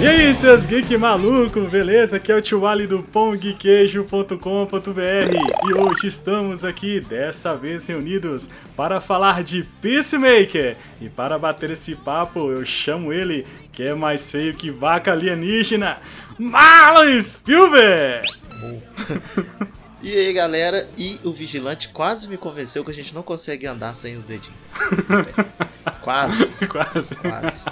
E aí, seus geek maluco, beleza? Aqui é o tio Ali do pongqueijo.com.br e hoje estamos aqui, dessa vez reunidos, para falar de Peacemaker. E para bater esse papo, eu chamo ele, que é mais feio que vaca alienígena, Marlon Spielberg! E aí galera, e o vigilante quase me convenceu que a gente não consegue andar sem o dedinho. quase. Quase. Quase.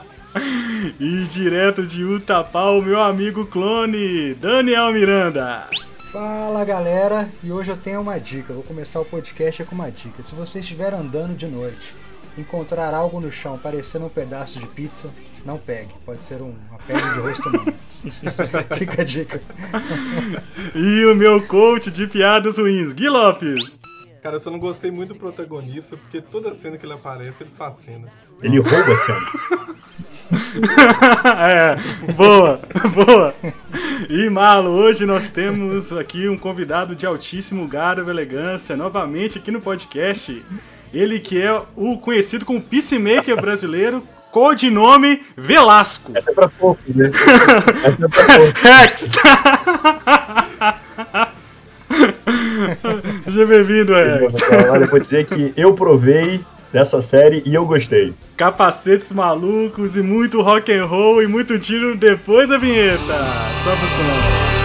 E direto de Utapá, o meu amigo clone, Daniel Miranda. Fala galera, e hoje eu tenho uma dica. Vou começar o podcast com uma dica. Se você estiver andando de noite, encontrar algo no chão parecendo um pedaço de pizza, não pegue. Pode ser um, uma perna de rosto humano. Fica a dica. E o meu coach de piadas ruins, Gui Lopes. Cara, eu só não gostei muito do protagonista, porque toda cena que ele aparece, ele faz cena. Ele rouba a cena. é, boa, boa. E Malo, hoje nós temos aqui um convidado de altíssimo garbo e elegância, novamente aqui no podcast. Ele que é o conhecido como Peacemaker brasileiro, codinome Velasco. Essa é pra pouco, né? Essa é pra pouco. Rex! Seja bem-vindo, Rex. Olha, eu vou dizer que eu provei dessa série e eu gostei. Capacetes malucos e muito rock and roll e muito tiro depois da vinheta. Sobe o som.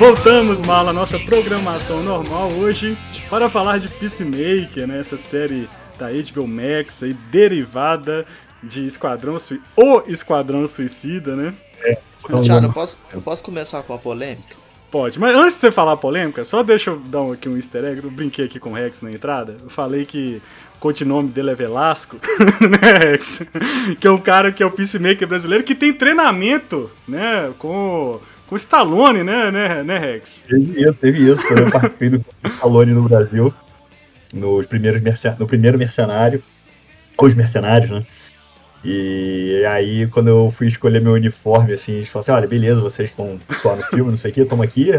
Voltamos, Mala, à nossa programação normal hoje para falar de Peacemaker, né? Essa série da HBO Max aí, derivada de Esquadrão Suicida, o Esquadrão Suicida, né? Thiago, eu posso, eu posso começar com a polêmica? Pode, mas antes de você falar a polêmica, só deixa eu dar um, aqui um easter egg. Eu brinquei aqui com o Rex na entrada. Eu falei que o codinome dele é Velasco, né, Rex? Que é um cara que é o Peacemaker brasileiro que tem treinamento, né, com com o Stallone, né, né, né, Rex? Teve isso, teve isso. Quando eu participei do Stallone no Brasil, nos primeiros mercen... no primeiro mercenário, os mercenários, né? E aí, quando eu fui escolher meu uniforme, assim, eles falaram assim, olha, beleza, vocês vão atuar no filme, não sei o que, toma aqui,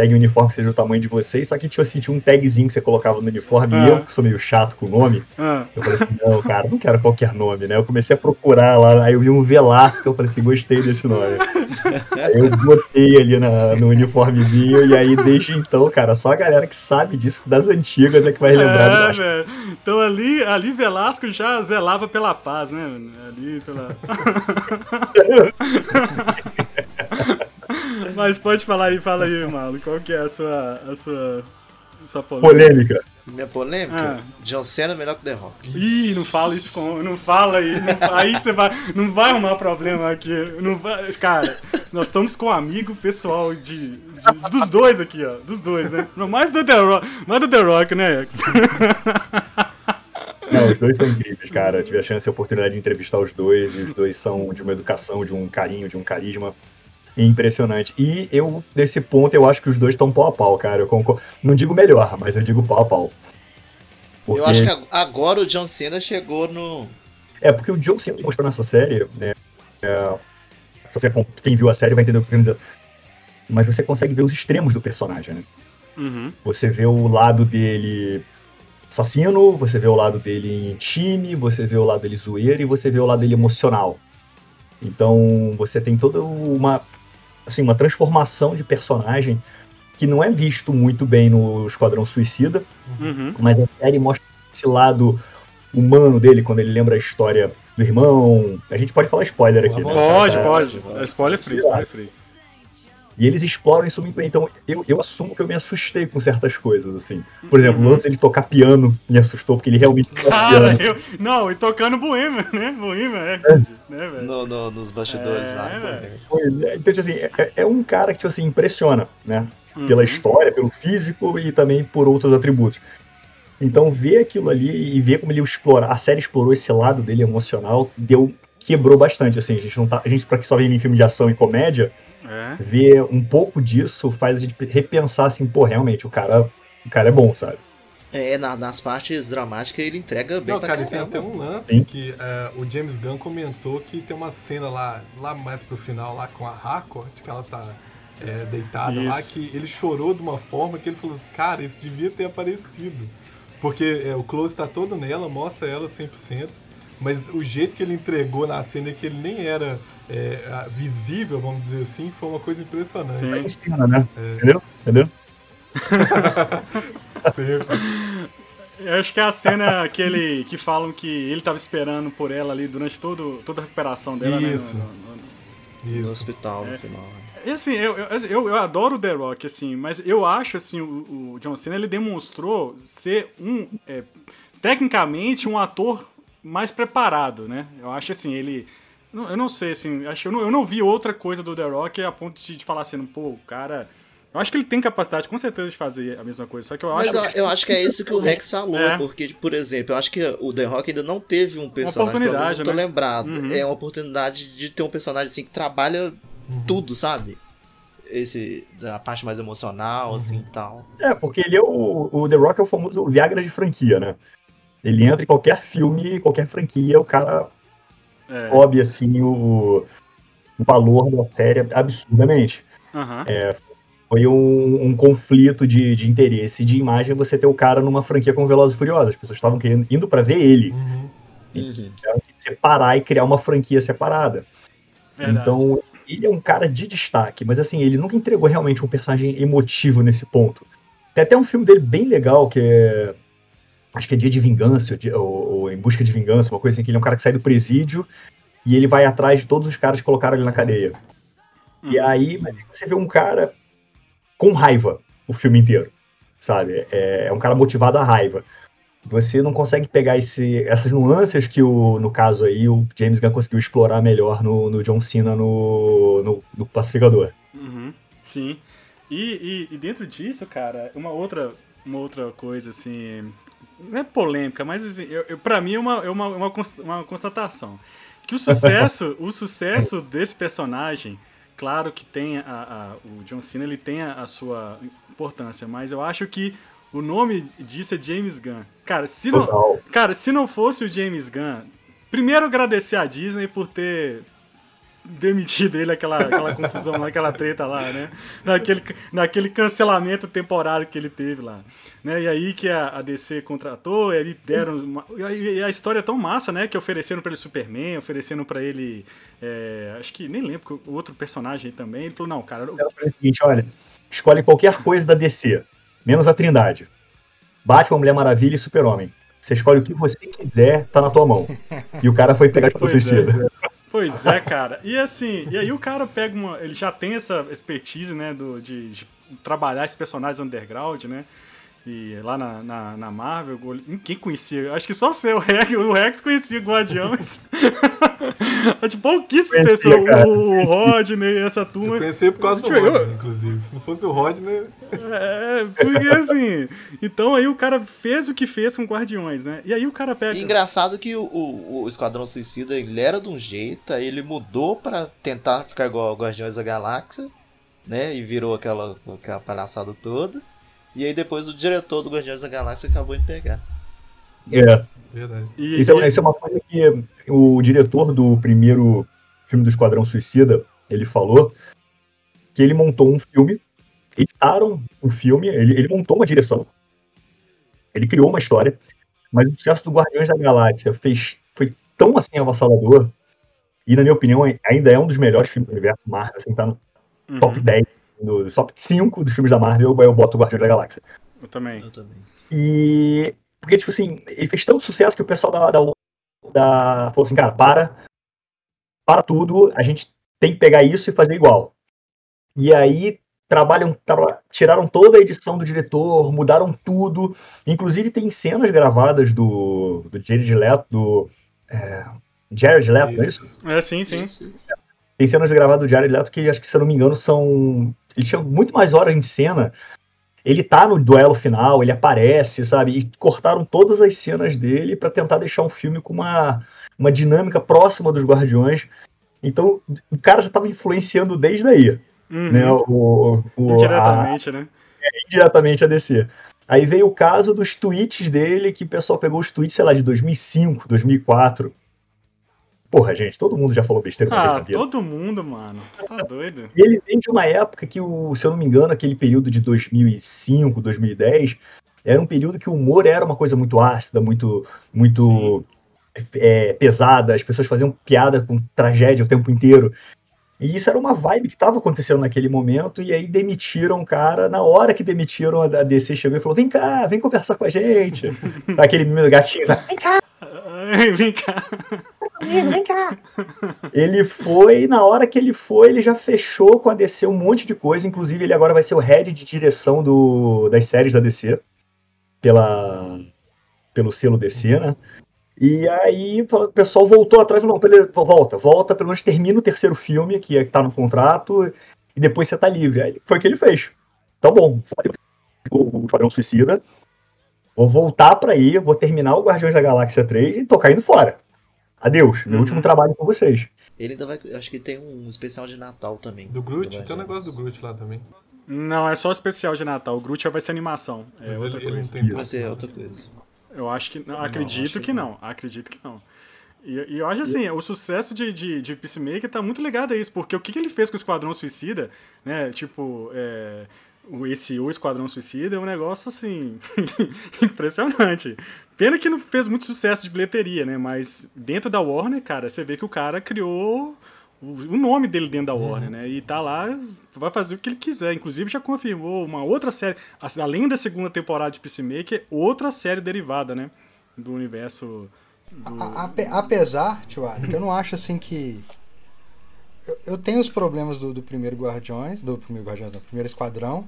pegue um uniforme que seja o tamanho de vocês, só que tipo assim, tinha um tagzinho que você colocava no uniforme, Ah. e eu, que sou meio chato com o nome, Ah, eu falei assim, não, cara, não quero qualquer nome, né? Eu comecei a procurar lá, aí eu vi um Velasco, eu falei assim, gostei desse nome. aí eu botei ali na- no uniformezinho, e aí desde então, cara, só a galera que sabe disso, das antigas, é que vai lembrar é, velho. Então ali, ali Velasco já zelava pela paz, né? Ali pela. Mas pode falar aí, fala aí, Malo. Qual que é a sua. A sua. a sua polêmica? Polêmica. Minha polêmica? Ah. John Cena é melhor que The Rock. Ih, não fala isso com. Não fala aí. não aí você vai. Não vai arrumar problema aqui. Não vai, cara, nós estamos com um amigo pessoal de, de- dos dois aqui, ó. Dos dois, né? Não, Mais do The Rock, mais do The Rock, né, X? Não, os dois são incríveis, cara. Eu tive a chance e a oportunidade de entrevistar os dois, e os dois são de uma educação, de um carinho, de um carisma impressionante. E eu, nesse ponto, eu acho que os dois estão pau a pau, cara. Eu concordo. Não digo melhor, mas eu digo pau a pau. Porque- Eu acho que ag- agora o John Cena chegou no. É, porque o John sempre mostrou nessa série, né? é, se você, quem viu a série vai entender o que eu quero dizer. Mas você consegue ver os extremos do personagem, né? Uhum. Você vê o lado dele assassino, você vê o lado dele em time, você vê o lado dele zoeiro e você vê o lado dele emocional. Então você tem toda uma assim uma transformação de personagem que não é visto muito bem no Esquadrão Suicida, Uhum. mas a série mostra esse lado humano dele quando ele lembra a história do irmão. A gente pode falar spoiler aqui, né? Pode, É, pode. pode. É Spoiler free, spoiler free. E eles exploram isso muito bem. Então, eu, eu assumo que eu me assustei com certas coisas, assim. Por exemplo, o lance ele tocar piano me assustou, porque ele realmente toca Cara, piano. eu. Não, e tocando Bohemian, né? Bohemian Rhapsody, né, velho? No, no- nos bastidores É, lá. é, Então, tipo assim, é, é um cara que, tipo assim, impressiona, né? Uhum. Pela história, pelo físico e também por outros atributos. Então, ver aquilo ali e ver como ele explora, a série explorou esse lado dele emocional, deu quebrou bastante, assim, a gente não tá, a gente pra que só vê ele em filme de ação e comédia, É. ver um pouco disso faz a gente repensar assim, pô, realmente, o cara, o cara é bom, sabe? É, na- nas partes dramáticas ele entrega bem Não, pra cara, e tem caramba. até um lance Sim. que é, o James Gunn comentou que tem uma cena lá, lá mais pro final, lá com a Harcourt, que ela tá é, deitada lá, Isso. que ele chorou de uma forma que ele falou assim, cara, isso devia ter aparecido. Porque é, o close tá todo nela, mostra ela 100%, mas o jeito que ele entregou na cena que ele nem era é, visível, vamos dizer assim, foi uma coisa impressionante. Sim. Em cima, né? É. Entendeu? Entendeu? Sempre. Eu acho que é a cena que, ele, que falam que ele tava esperando por ela ali durante todo, toda a recuperação dela, Isso. né? no- no- no- No Isso. hospital É. no final. né? E assim, eu, eu, eu, eu adoro o The Rock, assim, mas eu acho, assim, o, o John Cena, ele demonstrou ser um, é, tecnicamente, um ator mais preparado, né? Eu acho, assim, ele... Eu não sei, assim, acho, eu, não, eu não vi outra coisa do The Rock a ponto de, de falar assim, pô, o cara... Eu acho que ele tem capacidade, com certeza, de fazer a mesma coisa, só que eu Mas acho... eu, eu acho que é isso que o Rex falou, É. porque, por exemplo, eu acho que o The Rock ainda não teve um personagem, menos oportunidade, eu tô né? lembrado. Uhum. É uma oportunidade de ter um personagem assim que trabalha Uhum. tudo, sabe? Esse, da parte mais emocional, assim Uhum. e tal. É, porque ele é o, o The Rock é o famoso Viagra de franquia, né? Ele entra em qualquer filme, qualquer franquia, o cara É, sobe assim o, o valor da série absurdamente. aham. Foi um, um conflito de, de interesse de imagem você ter o cara numa franquia como Velozes e Furiosos. As pessoas estavam querendo indo pra ver ele, Uhum. Uhum. separar e criar uma franquia separada. Verdade. Então, ele é um cara de destaque, mas assim, ele nunca entregou realmente um personagem emotivo nesse ponto. Tem até um filme dele bem legal, que é. Acho que é Dia de Vingança, ou, ou Em Busca de Vingança, uma coisa assim, que ele é um cara que sai do presídio e ele vai atrás de todos os caras que colocaram ele na cadeia. E Uhum. aí, você vê um cara com raiva o filme inteiro, sabe? É, é um cara motivado à raiva. Você não consegue pegar esse, essas nuances que, o, no caso aí, o James Gunn conseguiu explorar melhor no, no John Cena no, no, no Pacificador. Uhum, sim. E, e, e dentro disso, cara, uma outra, uma outra coisa, assim. Não é polêmica, mas assim, eu, eu, pra mim é uma, é uma, uma, uma constatação. Que o sucesso, o sucesso desse personagem, claro que tem a, a- o John Cena ele tem a, a sua importância, mas eu acho que o nome disso é James Gunn. Cara, se não. Cara, se não fosse o James Gunn, primeiro agradecer a Disney por ter demitido ele aquela, aquela confusão lá, aquela treta lá, né? Naquele, naquele cancelamento temporário que ele teve lá. Né? E aí que a, a DC contratou, eles deram. Uma, e a- e história é tão massa, né? Que ofereceram pra ele Superman, ofereceram pra ele. é, acho que nem lembro, o outro personagem também. Ele falou, não, cara. eu- falou o seguinte, olha, escolhe qualquer coisa da DC, menos a Trindade. Batman, Mulher Maravilha e Super-Homem. Você escolhe o que você quiser, tá na tua mão. E o cara foi pegar de Pois é. suicida. Pois é, cara. E assim, e aí o cara pega uma. Ele já tem essa expertise, né? Do, de, de trabalhar esses personagens underground, né? E lá na, na, na Marvel, quem conhecia? Acho que só você, o Rex, o Rex conhecia Guardiões. tipo, pouquíssimas Conhecia, pessoas. cara. O, o Rodney, essa Eu turma. conheci por causa do Tipo, eu- Rodney, inclusive. Se não fosse o Rodney, É, porque assim. Então aí o cara fez o que fez com Guardiões, né? E aí o cara pega. E engraçado que o, o, o Esquadrão Suicida ele era de um jeito, aí ele mudou pra tentar ficar igual ao Guardiões da Galáxia, né? E virou aquela, aquela palhaçada toda. E aí depois o diretor do Guardiões da Galáxia acabou em pegar. É, verdade. E, isso, e- é, isso é uma coisa que o diretor do primeiro filme do Esquadrão Suicida, ele falou que ele montou um filme, editaram um filme, ele, ele montou uma direção, ele criou uma história, mas o sucesso do Guardiões da Galáxia fez, foi tão assim avassalador, e na minha opinião ainda é um dos melhores filmes do universo Marvel, assim, tá no Uhum, top 10, no top 5 dos filmes da Marvel, eu boto o Guardiões da Galáxia. eu também. Eu também. E. Porque, tipo assim, ele fez tanto sucesso que o pessoal da, da, da- falou assim, cara, para. Para tudo, a gente tem que pegar isso e fazer igual. E aí trabalham, tra tiraram toda a edição do diretor, mudaram tudo. Inclusive tem cenas gravadas do, do Jared Leto, do é, Jared Leto, não é isso? É, sim, sim. Tem cenas gravadas do Jared Leto que acho que, se eu não me engano, são. Ele tinha muito mais horas em cena. Ele tá no duelo final, ele aparece, sabe? E cortaram todas as cenas dele para tentar deixar um filme com uma, uma dinâmica próxima dos Guardiões. Então, o cara já tava influenciando desde aí, Uhum. né? O, o, a- Indiretamente, né? indiretamente a DC. Aí veio o caso dos tweets dele, que o pessoal pegou os tweets, sei lá, de 2005, 2004. Porra, gente, todo mundo já falou besteira Ah, na vida. todo mundo, mano. Tá doido. E ele vem de uma época que, o, se eu não me engano, aquele período de 2005, 2010, era um período que o humor era uma coisa muito ácida, muito, muito é, pesada, as pessoas faziam piada com tragédia o tempo inteiro. E isso era uma vibe que estava acontecendo naquele momento, e aí demitiram o cara. Na hora que demitiram, a DC chegou e falou: vem cá, vem conversar com a gente. Aquele meme do gatinho? Vem cá, Vem cá. vem cá. Ele foi, na hora que ele foi, ele já fechou com a DC um monte de coisa. Inclusive, ele agora vai ser o head de direção do, das séries da DC, pela, pelo selo DC, né? E aí o pessoal voltou atrás e falou: não, volta, volta, pelo menos termina o terceiro filme, que é- tá no contrato, e depois você tá livre. Aí foi o que ele fez. Tá bom, o Esquadrão Suicida. Vou voltar pra aí, vou terminar o Guardiões da Galáxia 3 e tô caindo fora. Adeus, meu Uhum. último trabalho com vocês. Ele ainda vai. Acho que tem um especial de Natal também. Do Groot, do tem um negócio do. Groot lá também. Não, é só o especial de Natal. O Groot já vai ser animação. É Mas outra ele, ele não coisa. tem Vai ser outra coisa. Eu acho que. Não, Não, acredito acho que, que não. Acredito que não. E, e eu acho assim, o sucesso de, de, de Peacemaker tá muito ligado a isso, porque o que, que ele fez com o Esquadrão Suicida, né? Tipo, é, esse O Esquadrão Suicida é um negócio assim. impressionante. Pena que não fez muito sucesso de bilheteria, né? Mas dentro da Warner, cara, você vê que o cara criou o nome dele dentro da Warner, né? E tá lá, vai fazer o que ele quiser. Inclusive já confirmou uma outra série, a- além da segunda temporada de Peacemaker, outra série derivada, né? Do universo do... A- ape- apesar, tio que eu não acho assim que. Eu, eu tenho os problemas do, do primeiro Guardiões, do primeiro Guardiões, não, primeiro Esquadrão.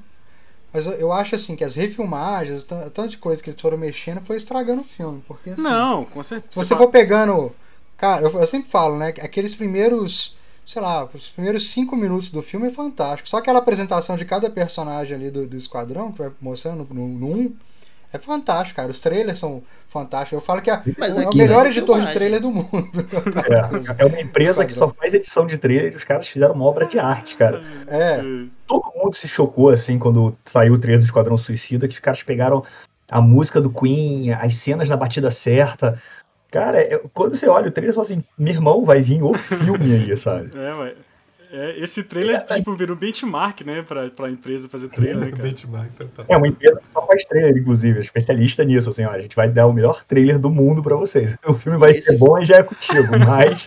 Mas eu, eu acho assim que as refilmagens, tan- tanto de coisa que eles foram mexendo, foi estragando o filme. Porque assim, Não, com certeza. se você for pegando. Cara, eu, eu sempre falo, né? que Aqueles primeiros. Sei lá, os primeiros cinco minutos do filme é fantástico. Só aquela apresentação de cada personagem ali do, do esquadrão, que vai mostrando no, no 1, é fantástico, cara. Os trailers são fantásticos. Eu falo que é, Mas é o aqui melhor não é editor de trailer do mundo. É, é uma empresa que só faz edição de trailer e os caras fizeram uma obra de arte, cara. É. Todo mundo se chocou, assim, quando saiu o trailer do Esquadrão Suicida, que os caras pegaram a música do Queen, as cenas na batida certa. Cara, é- quando você olha o trailer, você fala assim, meu irmão, vai vir o filme aí, sabe? É, mas. É, esse trailer, tipo, virou benchmark, né? Pra, pra empresa fazer trailer, né, cara? Benchmark, tá, tá. É uma empresa que só faz trailer, inclusive, é especialista nisso, assim, ó, a gente vai dar o melhor trailer do mundo pra vocês. O filme vai Esse- ser bom e já é contigo, mas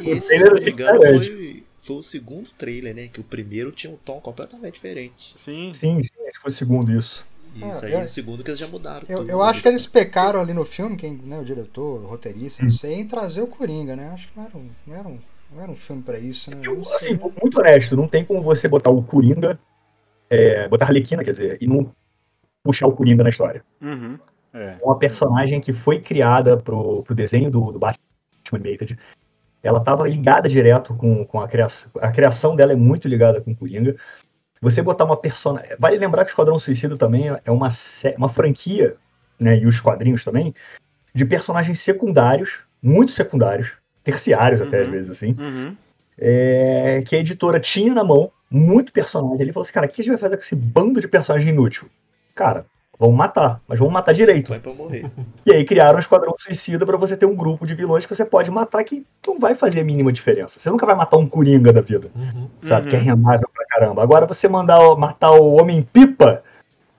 E esse, se trailer eu não me engano, é foi, foi o segundo trailer, né? Que o primeiro tinha um tom completamente diferente. Sim. sim, sim, acho que foi o segundo isso. E É, isso aí eu- é o segundo que eles já mudaram. Eu, tudo. eu acho que eles pecaram ali no filme, quem, né, o diretor, o roteirista, não sei, em trazer o Coringa, né? Acho que não era um, não era um, não era um filme pra isso, né? Eu Assim, muito honesto, não tem como você botar o Coringa, é, botar a Arlequina, quer dizer, e não puxar o Coringa na história. Uhum. É. uma personagem que foi criada pro, pro desenho do, do Batman Animated. Ela estava ligada direto com, com a criação. A criação dela é muito ligada com o Coringa. Você botar uma personagem. Vale lembrar que o Esquadrão Suicida também é uma, sé- uma franquia, né, e os quadrinhos também, de personagens secundários, muito secundários, terciários até Uhum. às vezes assim, Uhum. é, que a editora tinha na mão, muito personagem. Ele falou assim: cara, o que a gente vai fazer com esse bando de personagem inútil? Cara, vamos matar, mas vamos matar direito. Vai pra morrer. E aí criaram o Esquadrão Suicida pra você ter um grupo de vilões que você pode matar que não vai fazer a mínima diferença. Você nunca vai matar um Coringa da vida, Uhum. sabe? Uhum. Que é rendável pra caramba. Agora você mandar matar o Homem-Pipa,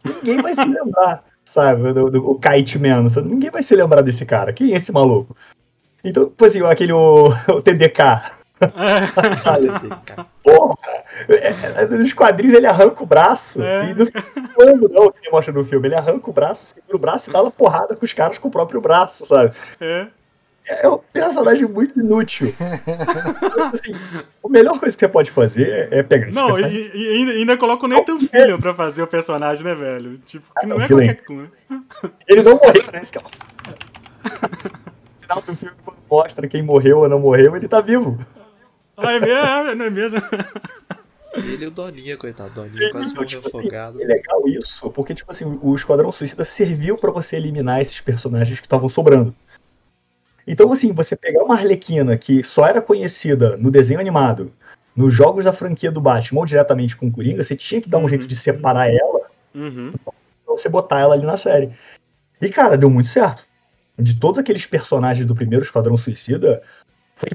ninguém vai se lembrar, sabe? Do, do, o Kite Man. sabe? Ninguém vai se lembrar desse cara. Quem é esse maluco? Então, tipo assim, aquele o, o TDK. Cara, Porra! É, é, nos quadrinhos ele arranca o braço. É. E no quando não, que ele mostra no filme, ele arranca o braço, segura o braço e dá uma porrada com os caras com o próprio braço, sabe? É. é um personagem muito inútil. assim, a melhor coisa que você pode fazer é pegar esse Não, e, personagem. e ainda, ainda coloca o Nathan Fillion pra fazer o personagem, né, velho? Tipo, que não não, é qualquer coisa. Ele não morreu, né? Esse é No final do filme, quando mostra quem morreu ou não morreu, ele tá vivo. Ah, é mesmo? É, Não é mesmo? Ele e o Doninha, coitado. Doninha quase morreu Tipo assim, afogado. é legal isso, porque, tipo assim, o Esquadrão Suicida serviu pra você eliminar esses personagens que estavam sobrando. Então, assim, você pegar uma Arlequina que só era conhecida no desenho animado, nos jogos da franquia do Batman ou diretamente com o Coringa, você tinha que dar um Uhum. jeito de separar ela Uhum. pra você botar ela ali na série. E, cara, deu muito certo. De todos aqueles personagens do primeiro Esquadrão Suicida, foi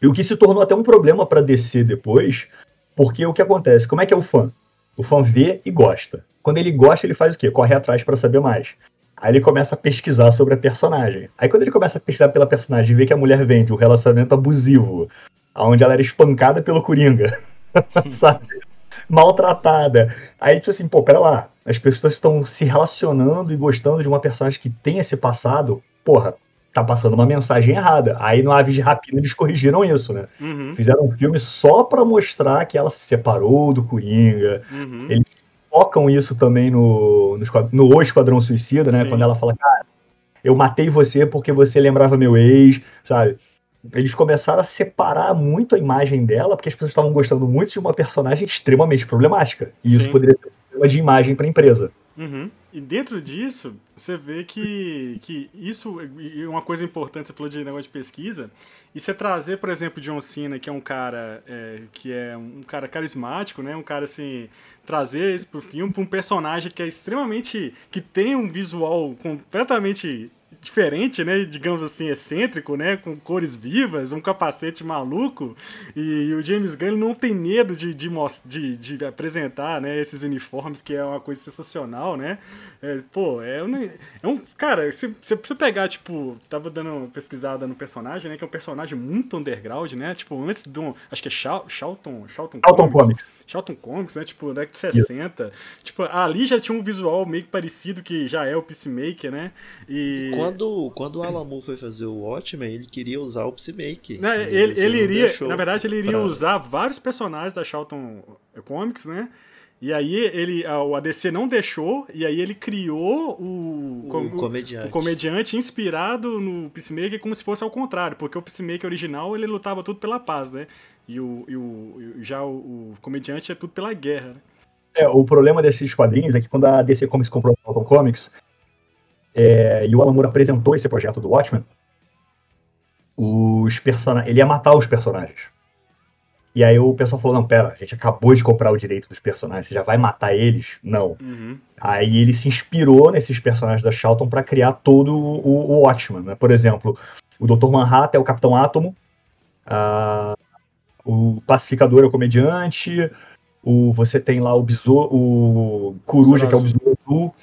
e o que se tornou até um problema pra DC depois, porque o que acontece? Como é que é o fã? O fã vê e gosta. Quando ele gosta, ele faz o quê? Corre atrás pra saber mais. Aí ele começa a pesquisar sobre a personagem. Aí quando ele começa a pesquisar pela personagem e vê que a mulher vem de um relacionamento abusivo, onde ela era espancada pelo Coringa, sabe? Maltratada. Aí, tipo assim, pô, pera lá. As pessoas estão se relacionando e gostando de uma personagem que tem esse passado. Porra, tá passando uma mensagem errada. Aí no Aves de Rapina eles corrigiram isso, né? Uhum. Fizeram um filme só pra mostrar que ela se separou do Coringa. Uhum. Ele- Focam isso também no, no, no O Esquadrão Suicida, né? Sim. Quando ela fala, cara, eu matei você porque você lembrava meu ex, sabe? Eles começaram a separar muito a imagem dela, porque as pessoas estavam gostando muito de uma personagem extremamente problemática. E isso Sim. poderia ser um problema de imagem pra empresa. Uhum. E dentro disso, você vê que, que isso e uma coisa importante, você falou de negócio de pesquisa, e você trazer, por exemplo, John Cena, que é um cara é, que é um cara carismático, né? Um cara assim, trazer isso pro filme pra um personagem que é extremamente. que tem um visual completamente diferente, né? Digamos assim, excêntrico, né? Com cores vivas, um capacete maluco. E, o James Gunn não tem medo de, de, de, de apresentar né, esses uniformes, que é uma coisa sensacional, né? É, pô, é um, é um. Cara, se se você pegar, tipo, tava dando uma pesquisada no personagem, né? Que é um personagem muito underground, né? Tipo, antes do. Acho que é Shal- Charlton. Charlton, Alton Comics. Charlton Comics, né? Tipo, década de 60. Tipo, ali já tinha um visual meio que parecido que já é o Peacemaker, né? E. Quando, quando o Alan Moore foi fazer o Watchmen, ele queria usar o Psymaker. Não, E ele, ele não iria, na verdade, ele iria pra- usar vários personagens da Charlton Comics, né? E aí ele, a- o ADC não deixou, e aí ele criou o, o com- comediante. o comediante inspirado no Peacemaker como se fosse ao contrário, porque o Peacemaker original ele lutava tudo pela paz, né? E, o, e o, já o, o comediante é tudo pela guerra, né? É, o problema desses quadrinhos é que quando a DC Comics comprou a Alton Comics é, e o Alan Moore apresentou esse projeto do Watchmen, os person... ele ia matar os personagens. E aí o pessoal falou, não, pera, a gente acabou de comprar o direito dos personagens, você já vai matar eles? Não. Uhum. Aí ele se inspirou nesses personagens da Charlton para criar todo o, o Watchmen, né? Por exemplo, o Dr. Manhattan é o Capitão Átomo, ah, o Pacificador é o comediante, o, você tem lá o Besouro, o Coruja, que é o Besouro Azul.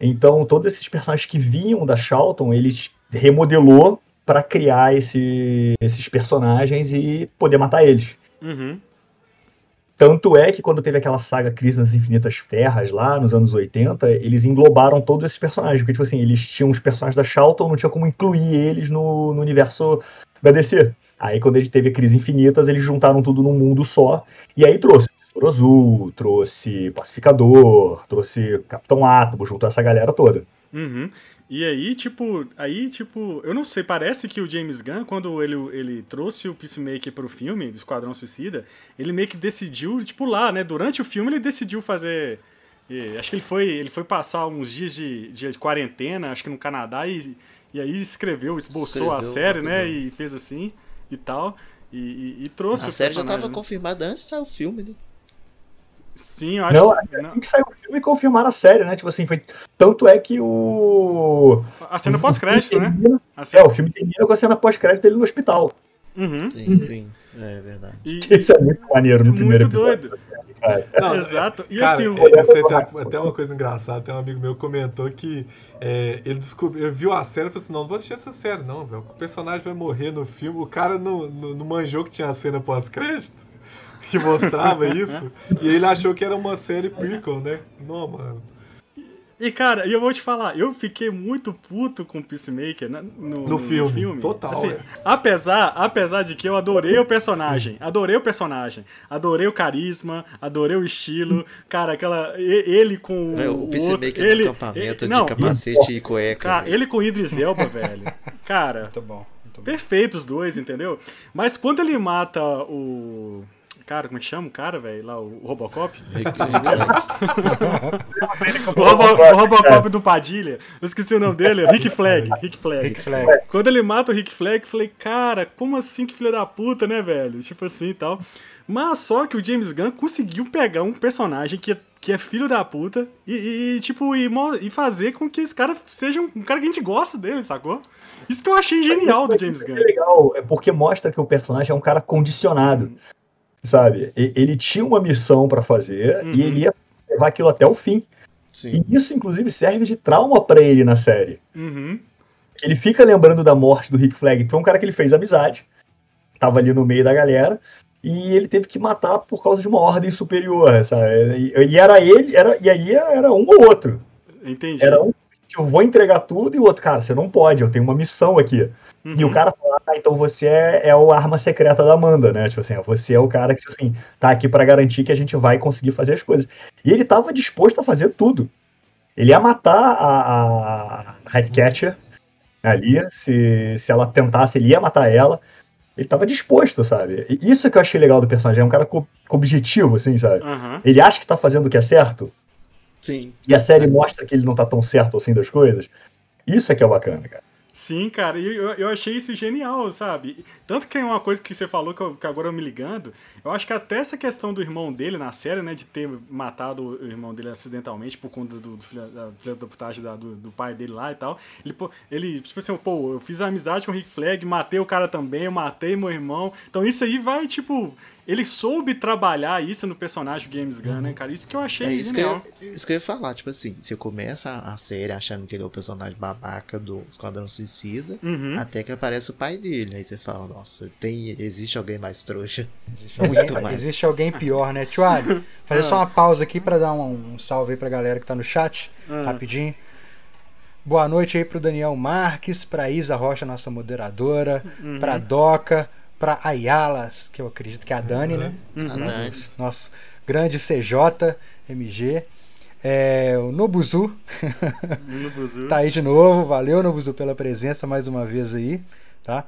Então, todos esses personagens que vinham da Charlton, ele remodelou para criar esse- esses personagens e poder matar eles. Uhum. Tanto é que quando teve aquela saga Crise nas Infinitas Terras lá nos anos 80, eles englobaram todos esses personagens. Porque, tipo assim, eles tinham os personagens da Charlton, não tinha como incluir eles no, no universo da DC. Aí quando ele teve a Crise Infinitas, eles juntaram tudo num mundo só. E aí trouxe Besouro Azul, trouxe Pacificador, trouxe Capitão Átomo, juntou essa galera toda. Uhum. E aí, tipo, aí, tipo, eu não sei, parece que o James Gunn, quando ele, ele trouxe o Peacemaker pro filme, do Esquadrão Suicida, ele meio que decidiu, tipo, lá, né? Durante o filme ele decidiu fazer. eh, acho que ele foi, ele foi passar uns dias de, de quarentena, acho que no Canadá, e, e aí escreveu, esboçou a Escreveu série, né? E fez assim e tal. E, e- e trouxe A o série já personagem, tava né? confirmada antes de sair o filme, né? Sim, eu acho Não, que. não. Assim que saiu o filme, confirmaram a série, né? Tipo assim, foi... Tanto é que o... A cena pós-crédito, né? termina- A É, cena- o filme termina com a cena pós-crédito dele no hospital. Uhum. Sim, sim. É verdade. E, Isso é muito maneiro no É primeiro muito episódio. doido. Não, Exato. E Cara, assim, o- eu sei, tem até uma coisa engraçada, tem um amigo meu comentou que é, ele descobriu, viu a série e falou assim, não, não vou assistir essa série não, velho. O personagem vai morrer no filme, o cara não, não, não manjou que tinha a cena pós-crédito, que mostrava isso, e ele achou que era uma série prequel, né? Não, mano. E, cara, eu vou te falar, eu fiquei muito puto com o Peacemaker né, no, No filme, total, Assim, é. apesar, apesar de que eu adorei o personagem, adorei o personagem, adorei o carisma, adorei o estilo, cara, aquela. e- Ele com o. O outro, Peacemaker ele, no acampamento ele- de não, capacete e cueca. Cara, velho. ele com o Idris Elba, velho. Cara, Muito bom. Muito bom. perfeito os dois, entendeu? Mas quando ele mata o. Cara, como é que chama o cara, velho? Lá, o Robocop? O, Robo- o Robocop do Padilha. Eu esqueci o nome dele. Rick Flag. Rick Flag. Rick Flag. Quando ele mata o Rick Flag, eu falei, cara, como assim que filha da puta, né, velho? Tipo assim e tal. Mas só que o James Gunn conseguiu pegar um personagem que é, que é filho da puta e, e, tipo, e, e fazer com que esse cara seja um, um cara que a gente gosta dele, sacou? Isso que eu achei genial do James Gunn. É legal, é porque mostra que o personagem é um cara condicionado, sabe? Ele tinha uma missão pra fazer Uhum. e ele ia levar aquilo até o fim. Sim. E isso, inclusive, serve de trauma pra ele na série. Uhum. Ele fica lembrando da morte do Rick Flag, que foi um cara que ele fez amizade, tava ali no meio da galera, e ele teve que matar por causa de uma ordem superior, sabe? E, era ele, era, e aí era um ou outro. Entendi. Era um eu vou entregar tudo e o outro, cara, você não pode, eu tenho uma missão aqui. E Uhum. o cara fala, ah, então você é, é o arma secreta da Amanda, né? Tipo assim, você é o cara que, tipo assim, tá aqui pra garantir que a gente vai conseguir fazer as coisas. E ele tava disposto a fazer tudo. Ele ia matar a, a Ratcatcher ali, se, se ela tentasse, ele ia matar ela. Ele tava disposto, sabe? E isso que eu achei legal do personagem, é um cara com, com objetivo, assim, sabe? Aham. Ele acha que tá fazendo o que é certo, Sim. e a série mostra que ele não tá tão certo assim das coisas. Isso é que é bacana, cara. Sim, cara, e eu, eu achei isso genial, sabe? Tanto que é uma coisa que você falou que, eu- que agora eu me ligando, eu acho que até essa questão do irmão dele na série, né, de ter matado o irmão dele acidentalmente por conta do, do filho, da filha da putagem da- do, do pai dele lá e tal, ele, pô, ele, tipo assim, pô, eu fiz amizade com o Rick Flag, matei o cara também, eu matei meu irmão, então isso aí vai, tipo, ele soube trabalhar isso no personagem do James Gunn, né, cara? Isso que eu achei É isso que, genial. eu, isso que eu ia falar, tipo assim, você começa a série achando que ele é o personagem babaca do Esquadrão Suicida, Uhum. até que aparece o pai dele. Aí você fala, nossa, tem, existe alguém mais trouxa. Existe Muito alguém, mais. existe alguém pior, né? Tio Ali, fazer só uma pausa aqui pra dar um, um salve aí pra galera que tá no chat, Ah. rapidinho. Boa noite aí pro Daniel Marques, pra Isa Rocha, nossa moderadora, Uhum. pra Doca, pra Ayala, que eu acredito que é a Dani, né? Uhum. A Dani. Nosso, nosso grande CJ, MG. É, o Nobuzu No Buzu. tá aí de novo. Valeu, Nobuzu, pela presença mais uma vez aí, tá?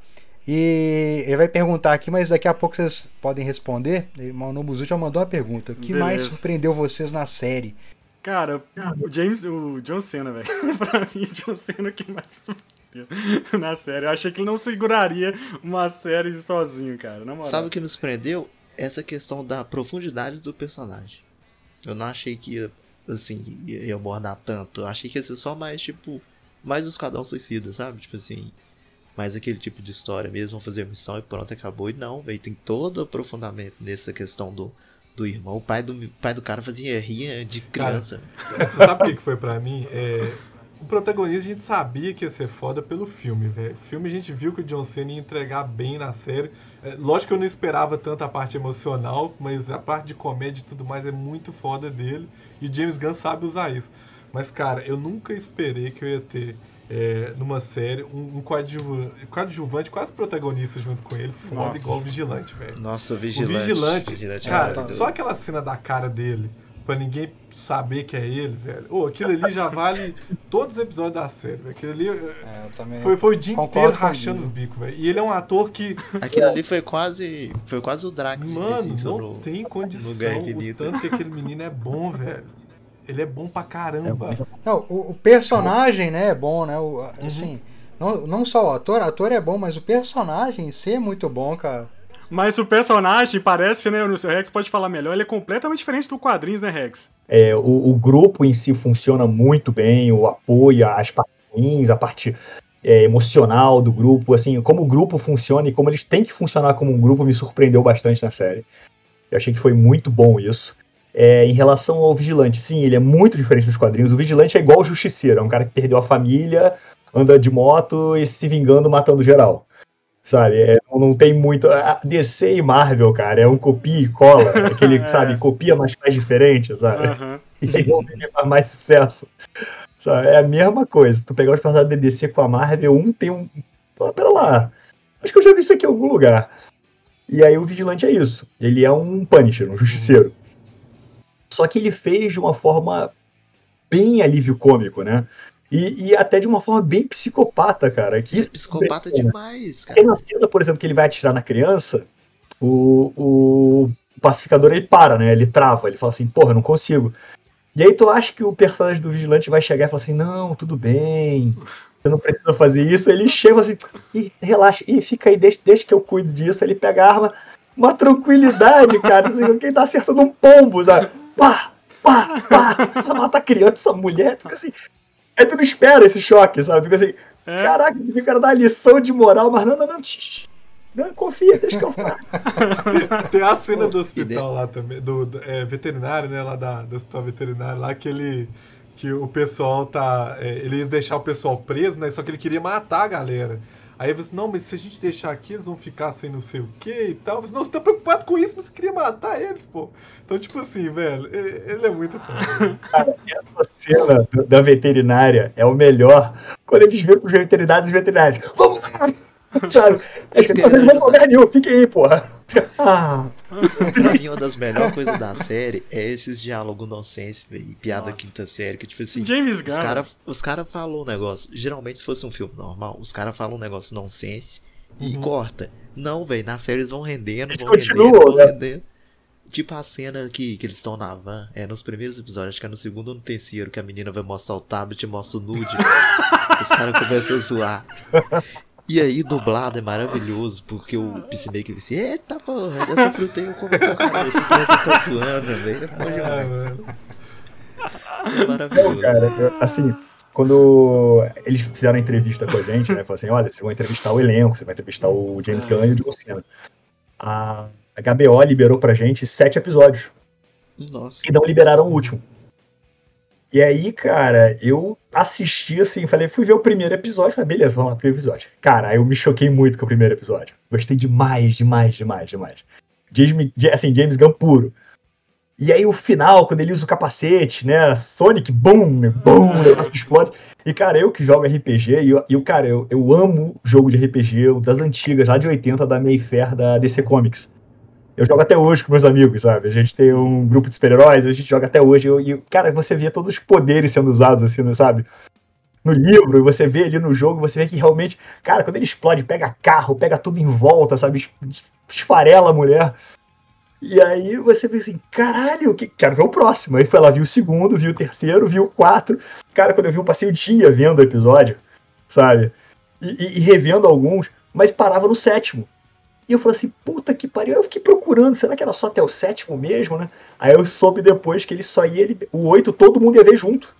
E ele vai perguntar aqui, mas daqui a pouco vocês podem responder. O Nobuzu já mandou uma pergunta. O que Beleza. mais surpreendeu vocês na série? Cara, o James, o John Cena, velho. pra mim, o John Cena é o que mais me na série. Eu achei que ele não seguraria uma série sozinho, cara. Na moral. Sabe o que me surpreendeu? Essa questão da profundidade do personagem. Eu não achei que ia, assim, ia abordar tanto. Eu achei que ia ser só mais, tipo, mais um esquadrão suicida, sabe? Tipo assim, mais aquele tipo de história mesmo, vão fazer a missão e pronto, acabou. E não, velho, tem todo o aprofundamento nessa questão do, do irmão. O pai do, pai do cara fazia rir de criança. Você sabe o que que foi pra mim? É, o protagonista a gente sabia que ia ser foda pelo filme, velho. O filme a gente viu que o John Cena ia entregar bem na série. É, lógico que eu não esperava tanto a parte emocional, mas a parte de comédia e tudo mais é muito foda dele. E o James Gunn sabe usar isso. Mas, cara, eu nunca esperei que eu ia ter é, numa série um, um coadjuva- coadjuvante, quase protagonista junto com ele, foda Nossa. igual o Vigilante, velho. Nossa, o O vigilante. vigilante, Vigilante é cara, só aquela cena da cara dele, pra ninguém saber que é ele, velho. Ô, aquilo ali já vale todos os episódios da série, velho. Aquilo ali eh, É, eu também. foi, foi o dia inteiro rachando os bicos, velho. E ele é um ator que, Aquilo ali foi quase. Foi quase o Drax mano, invisível não tem condição. O tanto que aquele menino é bom, velho. Ele é bom pra caramba. Não, o, o personagem, né, é bom, né? O, assim, não, não só o ator, o ator é bom, mas o personagem em si é muito bom, cara. Mas o personagem parece, né? O Rex pode falar melhor, ele é completamente diferente do quadrinhos, né, Rex? É, o, o grupo em si funciona muito bem, o apoio, as partes a parte é, emocional do grupo, assim, como o grupo funciona e como eles têm que funcionar como um grupo me surpreendeu bastante na série. Eu achei que foi muito bom isso. É, em relação ao Vigilante, sim, ele é muito diferente dos quadrinhos. O Vigilante é igual o Justiceiro, é um cara que perdeu a família, anda de moto e se vingando, matando geral. Sabe? É, não tem muito. DC e Marvel, cara, é um copia e cola. Aquele, É. sabe, copia, mas faz diferente, sabe? Aham. E faz mais sucesso. Sabe? É a mesma coisa. Tu pegar os personagens da DC com a Marvel, um tem um. Pô, pera lá. Acho que eu já vi isso aqui em algum lugar. E aí o Vigilante é isso. Ele é um Punisher, um justiceiro. Só que ele fez de uma forma bem alívio cômico, né? E, e até de uma forma bem psicopata, cara. Que é isso psicopata é- demais, porque cara. na cena, por exemplo, que ele vai atirar na criança, o, o pacificador ele para, né? Ele trava, ele fala assim, porra, eu não consigo. E aí tu acha que o personagem do vigilante vai chegar e falar assim, não, tudo bem, você não precisa fazer isso. Ele chega e assim, Ih, relaxa, Ih, fica aí, deixa, deixa que eu cuido disso. Ele pega a arma, uma tranquilidade, cara, assim, quem tá acertando um pombo, sabe? Pá, pá, pá, essa mata criança, essa mulher, fica assim. Aí tu não espera esse choque, sabe? Tu fica assim, É. Caraca, o cara dá lição de moral, mas não, não, não. Não, confia, deixa que eu faço. Tem a cena Pô, do hospital lá também, do, do- é, veterinário, né? Lá da, do hospital veterinário, lá que ele. Que o pessoal tá. é, ele ia deixar o pessoal preso, né? Só que ele queria matar a galera. Aí você, não, mas se a gente deixar aqui, eles vão ficar sem não sei o que e tal. Você, não, você tá preocupado com isso, mas você queria matar eles, pô. Então, tipo assim, velho, ele, é muito foda. Cara, essa cena da veterinária é o melhor. Quando eles viram os veterinários, os veterinários. Vamos lá! Sabe? Querem não vão lugar nenhum, fiquem aí, porra. Ah, Pra mim, uma das melhores coisas da série é esses diálogos nonsense, velho. Piada Nossa. quinta série, que tipo assim. James Gunn. Os caras os cara falam um negócio. Geralmente, se fosse um filme normal, os caras falam um negócio nonsense e Uhum. corta. Não, velho, na série eles vão rendendo, Eles vão rendendo, continuam, vão né? rendendo. Tipo a cena que, que eles estão na van, é nos primeiros episódios, acho que é no segundo ou no terceiro, que a menina vai mostrar o tablet e mostra o nude. os caras começam a zoar. E aí, dublado é maravilhoso, porque o Peacemaker disse: Eita porra, dessa fruta aí eu como teu cara, esse criança tá zoando, velho. É bom demais. mano. É maravilhoso. não, cara, eu- assim, quando eles fizeram a entrevista com a gente, né? Falaram assim: olha, vocês vão entrevistar o elenco, você vai entrevistar o James Ah. Gunn e o John Cena. A a HBO liberou pra gente sete episódios. Nossa. e não liberaram o último. E aí, cara, eu assisti assim, falei, fui ver o primeiro episódio, falei, beleza, vamos lá pro primeiro episódio. Cara, eu me choquei muito com o primeiro episódio. Gostei demais, demais, demais, demais. James, Ja- assim, James Gunn puro. E aí o final, quando ele usa o capacete, né? Sonic, boom, boom, explode. E, cara, eu que jogo RPG, e, eu, e eu, cara, eu, eu amo jogo de RPG das antigas, lá de 80, da Mayfair, da DC Comics. Eu jogo até hoje com meus amigos, sabe? A gente tem um grupo de super-heróis, a gente joga até hoje. E, cara, você vê todos os poderes sendo usados, assim, né, sabe? No livro, você vê ali no jogo, você vê que realmente, cara, quando ele explode, pega carro, pega tudo em volta, sabe? Es- Esfarela a mulher. E aí você vê assim, caralho, que... quero ver o próximo. Aí foi lá, viu o segundo, viu o terceiro, viu o quatro. Cara, quando eu vi, eu passei o dia vendo o episódio, sabe? E, e- e revendo alguns, mas parava no sétimo. E eu falei assim, puta que pariu. Eu fiquei procurando, será que era só até o sétimo mesmo, né? Aí eu soube depois que ele só ia. Ele, o oito todo mundo ia ver junto.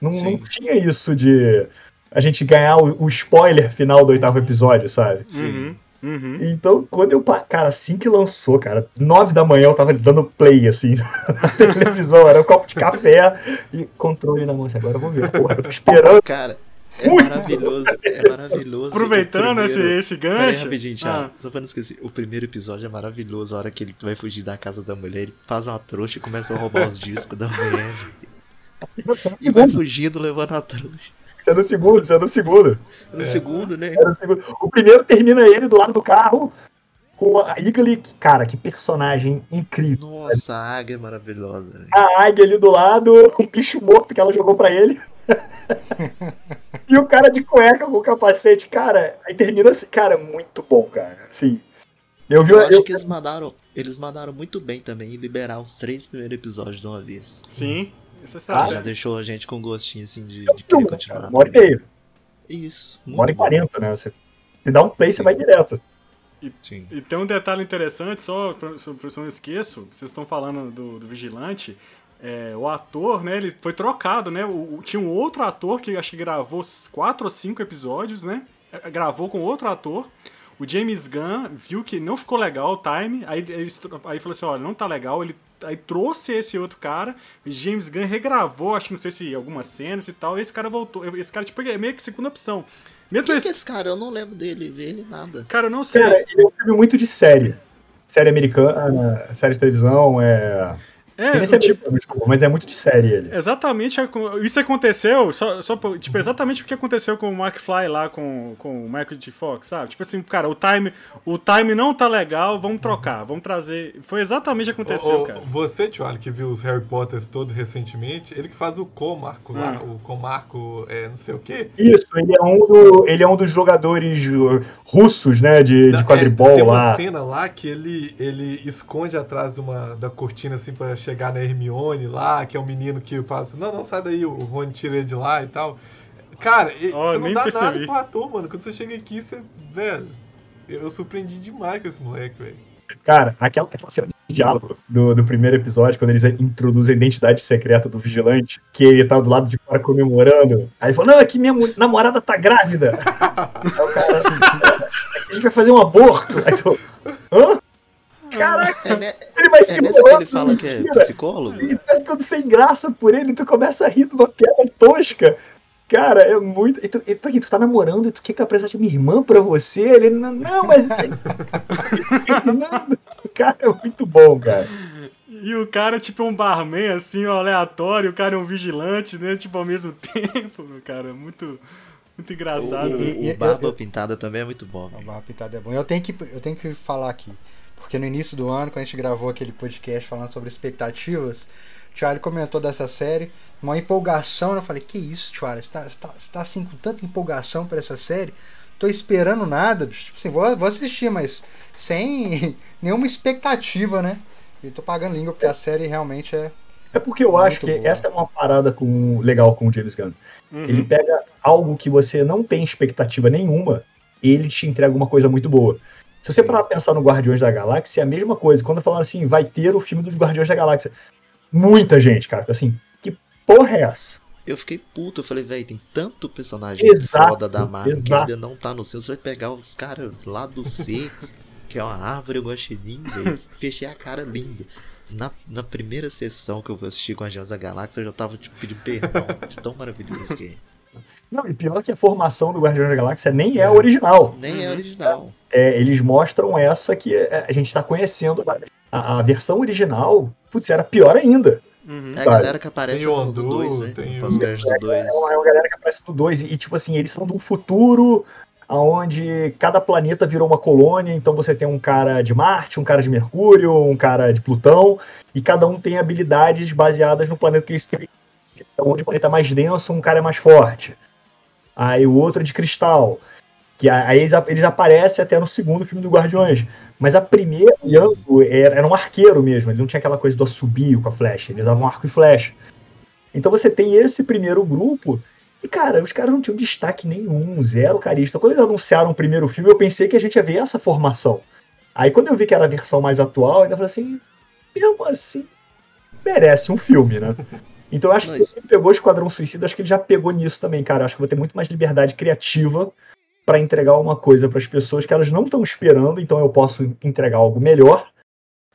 Não, não tinha isso de a gente ganhar o, o spoiler final do oitavo episódio, sabe? Sim. Uhum, uhum. Então, quando eu. Cara, assim que lançou, cara, nove da manhã eu tava dando play, assim, na televisão. Era um copo de café e controle na mão. assim, Agora eu vou ver. Porra, eu tô esperando. Cara, é Muito maravilhoso. É maravilhoso. Aproveitando o esse, primeiro- esse aí, gancho. rapidinho, Thiago. Ah, Só pra não esquecer. O primeiro episódio é maravilhoso. A hora que ele vai fugir da casa da mulher, ele faz uma trouxa e começa a roubar os discos da mulher. E vai fugindo levando a trouxa. Isso é no segundo, isso é no segundo. No É. segundo, né? É no segundo. O primeiro termina ele do lado do carro com a Eagle. Cara, que personagem incrível. Nossa, a águia é maravilhosa. velho. A águia ali do lado, um bicho morto que ela jogou pra ele. e o cara de cueca com o capacete, cara, aí termina assim, cara, muito bom, cara. Assim, eu vi, Eu eu, acho que eles mandaram, eles mandaram muito bem também em liberar os três primeiros episódios de uma vez. sim. Essa Ah, Já deixou a gente com gostinho assim de, eu de querer filmo, continuar. uma hora e meia, Isso. uma hora e quarenta, né? Você, você dá um play, você Sim. vai direto. Sim. E tem um detalhe interessante, só pra eu não esqueço, vocês estão falando do, do Vigilante, é, o ator, né, ele foi trocado, né, o, o- tinha um outro ator que acho que gravou quatro ou cinco episódios, né, eh, gravou com outro ator, o James Gunn viu que não ficou legal o time, aí, eles tro- aí falou assim, olha, não tá legal, ele aí trouxe esse outro cara, o James Gunn regravou, acho que não sei se algumas cenas e tal, e esse cara voltou, esse cara tipo é meio que segunda opção. Mesmo Quem esse- que é esse cara? Eu não lembro dele, dele nada. Cara, eu não sei. Cara, ele é um filme muito de série. Série americana, série de televisão, é. É, ser tipo, mas é muito de série ele. Exatamente, isso aconteceu, só, só tipo, exatamente o que aconteceu com o McFly lá com, com o Michael J. Fox, sabe? Tipo assim, cara, o time, o time não tá legal, vamos trocar, vamos trazer. Foi exatamente o que aconteceu, Ô, ô, cara. Você, tio Ali, que viu os Harry Potters todos recentemente, ele que faz o Comarco lá, Ah. o Comarco é, não sei o quê. Isso, ele é um, do, ele é um dos jogadores russos, né, de, de É, quadribol tem uma lá. cena lá que ele, ele esconde atrás de uma, da cortina assim pra chegar na Hermione lá, que é um menino que fala assim, não, não, sai daí, o Rony tira ele de lá e tal. Cara, Ó, você não dá percebi. nada pro ator, mano. Quando você chega aqui, você. Velho, eu, surpreendi demais com esse moleque, velho. Cara, aquela, aquela cena de diálogo do, do primeiro episódio, quando eles introduzem a identidade secreta do vigilante, que ele tá do lado de fora comemorando. Aí ele fala, não, aqui minha mu- namorada tá grávida. Aí o cara, a gente vai fazer um aborto. Aí tu, hã? Caraca, É, né, ele vai é se nessa que ele fala que é psicólogo? E tu vai ficando sem graça por ele, tu começa a rir de uma piada tosca. Cara, é muito. E tu, e, peraí, tu tá namorando e tu quer que eu apresente minha irmã pra você? Ele, não, não mas. cara, é muito bom, cara. E o cara, tipo, é um barman, assim, ó, aleatório, o cara é um vigilante, né? Tipo, ao mesmo tempo, cara, muito, muito engraçado. O, E- o e- Barba eu- Pintada também é muito bom. A barra pintada é bom. Eu tenho, que, eu tenho que falar aqui. Porque no início do ano, quando a gente gravou aquele podcast falando sobre expectativas, o Charlie comentou dessa série, uma empolgação. Eu falei, que isso, Charlie? Você tá, você tá, você tá assim com tanta empolgação pra essa série? Tô esperando nada, bicho. Tipo assim, vou, vou assistir, mas sem nenhuma expectativa, né? E tô pagando língua porque a série realmente é. É porque eu acho que boa. essa é uma parada com, legal com o James Gunn. Uhum. Ele pega algo que você não tem expectativa nenhuma e ele te entrega uma coisa muito boa. Se você parar pra pensar no Guardiões da Galáxia, é a mesma coisa. Quando falaram assim, vai ter o filme dos Guardiões da Galáxia. Muita gente, cara, assim, que porra é essa? Eu fiquei puto, eu falei, velho, tem tanto personagem Exato, foda da Marvel que exato. ainda não tá no seu. Você vai pegar os caras lá do C, que é uma árvore guaxinim, velho. Fechei a cara lindo. Na, na primeira sessão que eu assisti com a Guardiões da Galáxia, eu já tava tipo, pedindo perdão de tão maravilhoso que é. Não, e pior que a formação do Guardiões da Galáxia nem é a original. Nem é original. É, eles mostram essa que é, a gente tá conhecendo. A, a versão original, putz, era pior ainda. Uhum. É a galera que aparece Tem o no do Andu, 2, né? tem No o- pós-crédito do 2. É uma, é uma galera que aparece no 2. E, tipo assim, eles são de um futuro onde cada planeta virou uma colônia. Então você tem um cara de Marte, um cara de Mercúrio, um cara de Plutão. E cada um tem habilidades baseadas no planeta que eles têm. Então, onde o planeta é mais denso, um cara é mais forte. Aí o outro é de cristal. Que aí eles, eles aparecem até no segundo filme do Guardiões. Mas a primeira, o Yango era, era um arqueiro mesmo. Ele não tinha aquela coisa do assobio com a flecha. Ele usava um arco e flecha. Então você tem esse primeiro grupo. E, cara, os caras não tinham destaque nenhum, zero carista. Quando eles anunciaram o primeiro filme, eu pensei que a gente ia ver essa formação. Aí quando eu vi que era a versão mais atual, eu ainda falei assim, mesmo assim, merece um filme, né? Então eu acho que quem pegou o Esquadrão Suicida, acho que ele já pegou nisso também, cara. Eu acho que vou ter muito mais liberdade criativa pra entregar uma coisa pras pessoas que elas não estão esperando, então eu posso entregar algo melhor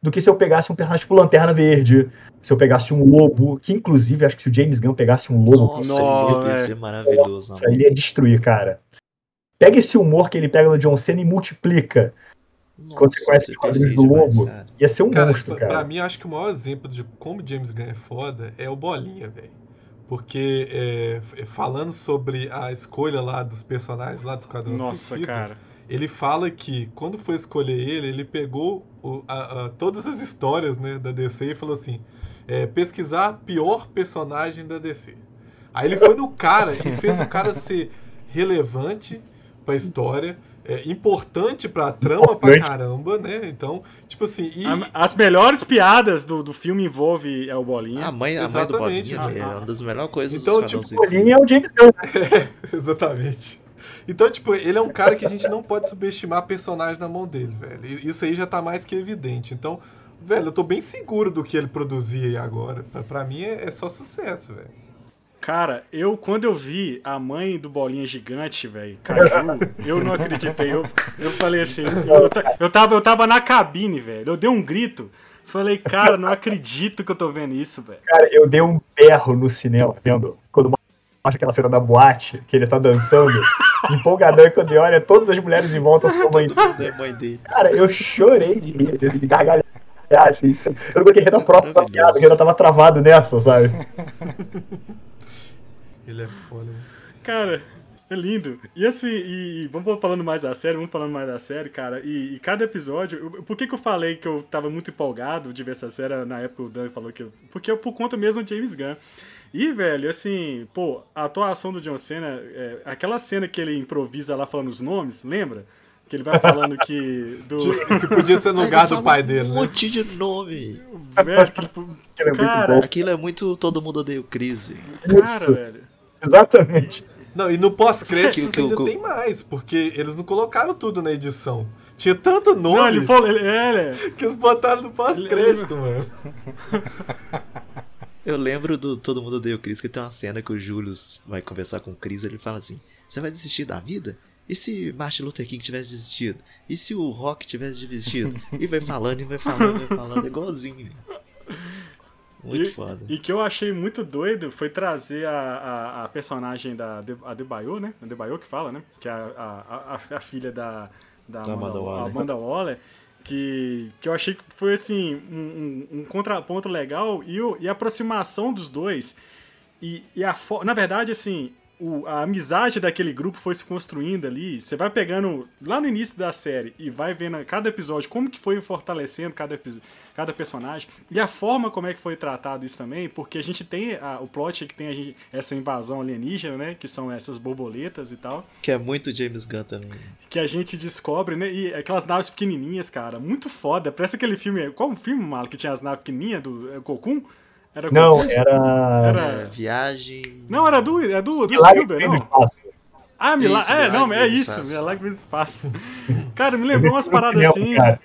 do que se eu pegasse um personagem tipo Lanterna Verde, se eu pegasse um lobo, que inclusive acho que se o James Gunn pegasse um lobo, Nossa, Nossa, ele ia é. ser maravilhoso. nossa, ele ia destruir, cara. Pega esse humor que ele pega no John Cena e multiplica. quando você conhece os quadrinhos perfeito do demais, Lobo. cara. Ia ser um Cara, monstro, pra, cara. pra mim, acho que o maior exemplo de como James Gunn é foda é o Bolinha, velho. Porque é, f- falando sobre a escolha lá dos personagens lá do Esquadrão Nossa, Suicida, cara. ele fala que quando foi escolher ele, ele pegou o- a- a- todas as histórias né, da DC e falou assim: é, pesquisar pior personagem da DC. Aí ele foi no cara e fez o cara ser relevante pra história, é, importante pra trama pra caramba, né? Então, tipo assim, e, As melhores piadas do, do filme envolve é o Bolinha. A mãe, a mãe do Exatamente. Bolinha, velho, é uma das melhores coisas Então, do Esquadrão tipo, Suicida. Bolinha é o James Gunn. Exatamente. Então, tipo, ele é um cara que a gente não pode subestimar personagem na mão dele, velho. E Isso aí já tá mais que evidente. Então, velho, eu tô bem seguro do que ele produzia aí agora. Pra, pra mim é, é só sucesso, velho. Cara, eu quando eu vi a mãe do Bolinha Gigante, velho, Caju, eu não acreditei. Eu, eu falei assim, eu, eu, tava, eu tava na cabine, velho. Eu dei um grito. Falei, cara, não acredito que eu tô vendo isso, velho. Cara, eu dei um berro no cinema, vendo? Quando mostra aquela cena da boate, que ele tá dançando. empolgadão, e quando ele olha, todas as mulheres em volta são mãe é mãe dele. Cara, eu chorei de rir, de gargalhar. Assim, eu não coloquei Renan próprio da piada, porque Renan tava travado nessa, sabe? Ele é foda. Cara, é lindo. E assim, e vamos falando mais da série, vamos falando mais da série, cara. E, e cada episódio. eu- Por que, que eu falei que eu tava muito empolgado de ver essa série na época o Dan falou que. eu- Porque eu por conta mesmo do James Gunn. E, velho, assim, pô, a atuação do John Cena, é, aquela cena que ele improvisa lá falando os nomes, lembra? Que ele vai falando que. Do. Que podia ser no lugar do pai um dele, né? monte de nome. velho, que é muito cara, bom. Aquilo é muito Todo Mundo Odeia o Crise. cara, Isso. velho. Exatamente. Não, e no pós-crédito Que- que- ainda que- tem mais, porque eles não colocaram tudo na edição. Tinha tanto nome Não, ele falou. Ele, é, ele- que eles botaram no pós-crédito, mano. Eu lembro do Todo Mundo Odeia o Chris, que tem uma cena que o Julius vai conversar com o Chris ele fala assim: Você vai desistir da vida? E se Martin Luther King tivesse desistido? E se o Rock tivesse desistido? E vai falando, e vai falando, e vai falando, é igualzinho. Muito e, foda. E que eu achei muito doido foi trazer a, a, a personagem da De- a Debaio, né? A Debaio que fala, né? Que é a, a, a, filha da, da, Da Amanda Waller. Amanda Waller. Que, que eu achei que foi assim um, um- um contraponto legal e, o- e a aproximação dos dois. E, e a na verdade, assim, o- a amizade daquele grupo foi se construindo ali. Você vai pegando lá no início da série e vai vendo cada episódio como que foi fortalecendo cada, cada personagem. E a forma como é que foi tratado isso também, porque a gente tem a- o plot que tem a gente- essa invasão alienígena, né? Que são essas borboletas e tal. Que é muito James Gunn também. Que a gente descobre, né? E aquelas naves pequenininhas, cara, muito foda. Parece aquele filme. Qual o filme, Malo, que tinha as naves pequenininhas do é? Era Não, era. Era- É, viagem. Não, era do, é do, do Milagre Spielberg, não. espaço. Ah, Milagre. Isso, É, Milagre não, é isso. Espaço. Milagre no espaço. Cara, me lembrou umas paradas Não, assim. cara.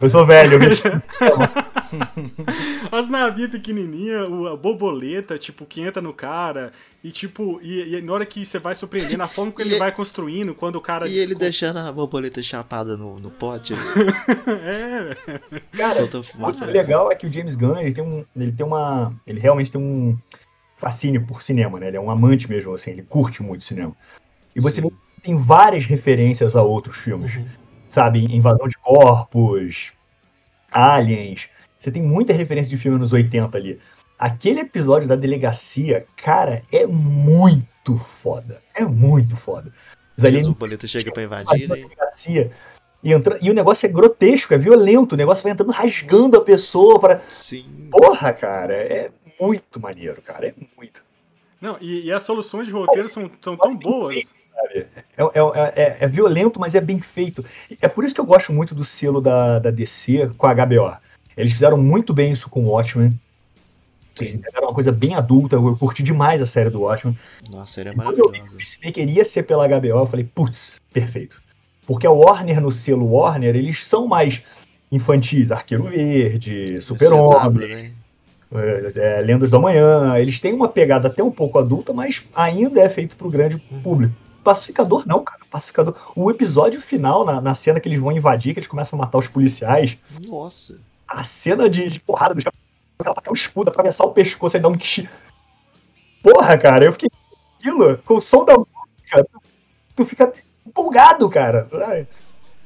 Eu sou velho, eu vi As navinhas pequenininhas, a borboleta, tipo, que entra no cara. E, tipo, e, e na hora que você vai surpreendendo, a forma que ele E- vai construindo, quando o cara. E ele deixando a borboleta chapada no, no pote, É, Cara, soltando o fumaça. legal é que o James Gunn, ele tem um. Ele tem uma. Ele realmente tem um fascínio por cinema, né? Ele é um amante mesmo, assim, ele curte muito cinema. E você Sim. vê que tem várias referências a outros filmes. Uhum. Sabe? Invasão de corpos, aliens. Você tem muita referência de filme nos 80 ali. Aquele episódio da delegacia, cara, é muito foda. É muito foda. Os aliens borboletas chegam pra invadindo invadir, a né? delegacia. E, entra... e o negócio é grotesco, é violento. O negócio vai entrando rasgando a pessoa para. Sim. Porra, cara, é muito maneiro, cara. É muito. não, e, e as soluções de roteiro são, são tão boas. É, é, é- é violento, mas é bem feito. É por isso que eu gosto muito do selo da, da DC com a HBO. Eles fizeram muito bem isso com o Watchmen. Eles Sim. entregaram uma coisa bem adulta. Eu curti demais a série do Watchmen. Nossa, série é quando eu vi que iria ser pela HBO, eu falei, putz, perfeito. Porque a Warner, no selo Warner, eles são mais infantis. Arqueiro Verde, Super-Homem, né? é, é, Lendas do Amanhã. Eles têm uma pegada até um pouco adulta, mas ainda é feito pro grande público. Pacificador não, cara. Pacificador. O episódio final, na, na cena que eles vão invadir, que eles começam a matar os policiais, Nossa. A cena de, de porrada do ela tacar o escudo, atravessar o pescoço e dar um tchi. Porra, cara, eu fiquei aquilo, com o som da música, tu, tu fica empolgado, cara. sabe?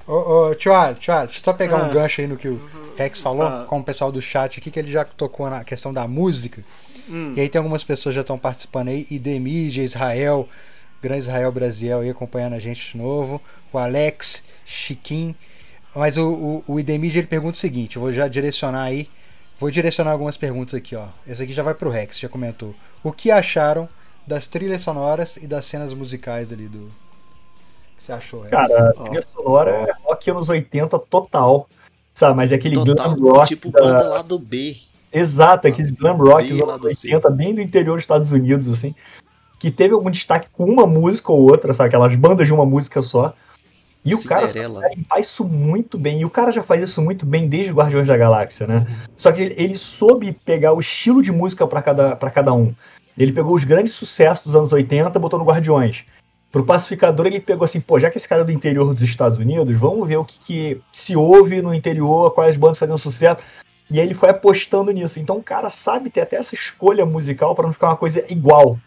Ô, ô, tio Ali, deixa eu só pegar Ah. um gancho aí no que o Rex falou, Ah. com o pessoal do chat aqui, que ele já tocou na questão da música. Hum. E aí tem algumas pessoas que já estão participando aí, Idemídia, Israel, grande Israel Brasiel aí acompanhando a gente de novo, o Alex, Chiquim. Mas o, o, o Idemídia ele pergunta o seguinte, eu vou já direcionar aí, vou direcionar algumas perguntas aqui, ó. Esse aqui já vai pro Rex, já comentou. O que acharam das trilhas sonoras e das cenas musicais ali do. O que você achou, Rex? Cara, a trilha sonora é rock anos 80 total. Sabe, mas é aquele Total, glam rock. tipo da- banda lá do B. Exato, aqueles glam rock dos lá anos do 80, bem do interior dos Estados Unidos, assim. Que teve algum destaque com uma música ou outra, sabe? Aquelas bandas de uma música só. E o cara limpar isso muito bem. E o cara já faz isso muito bem desde Guardiões da Galáxia, né? Só que ele, ele soube pegar o estilo de música pra cada, pra cada um. Ele pegou os grandes sucessos dos anos 80 e botou no Guardiões. Pro Pacificador, ele pegou assim, pô, já que esse cara é do interior dos Estados Unidos, vamos ver o que, que se ouve no interior, quais bandas fazendo sucesso. E aí ele foi apostando nisso. Então o cara sabe ter até essa escolha musical pra não ficar uma coisa igual.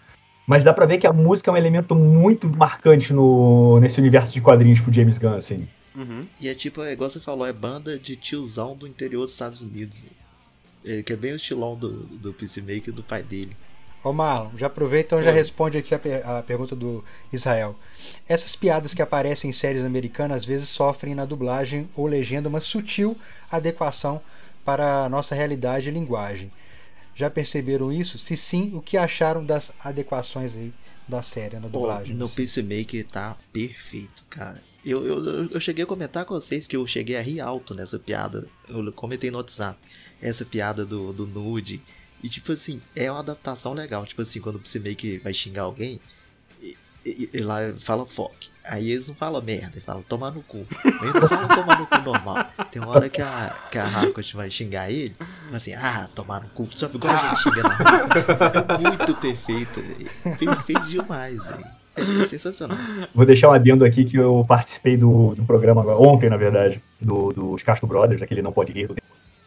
Mas dá pra ver que a música é um elemento muito marcante no, nesse universo de quadrinhos pro James Gunn, assim. Uhum. E é tipo, é igual você falou, é banda de tiozão do interior dos Estados Unidos. É, que é bem o estilão do, do Peacemaker e do pai dele. Ô Marlon, já aproveita então já responde aqui a, per- a pergunta do Israel. Essas piadas que aparecem em séries americanas às vezes sofrem na dublagem ou legenda uma sutil adequação para a nossa realidade e linguagem. Já perceberam isso? Se sim, o que acharam das adequações aí da série na dublagem? no Peacemaker tá perfeito, cara. Eu, eu, eu- eu cheguei a comentar com vocês que eu cheguei a rir alto nessa piada. Eu comentei no WhatsApp. Essa piada do, do nude. E tipo assim, é uma adaptação legal. Tipo assim, quando o Peacemaker vai xingar alguém, e, e- lá fala fuck. Aí eles não falam merda, eles falam tomar no cu. Eles não falam tomar no cu normal. Tem uma hora que a, que a Harcourt vai xingar ele, fala assim, ah, tomar no cu. Só igual a gente xinga na rua. É muito perfeito, velho. Perfeito demais, velho. É sensacional. Vou deixar um adendo aqui que eu participei do, do programa agora, ontem, na verdade, do, dos Castro Brothers, daquele Não Pode Rir, do.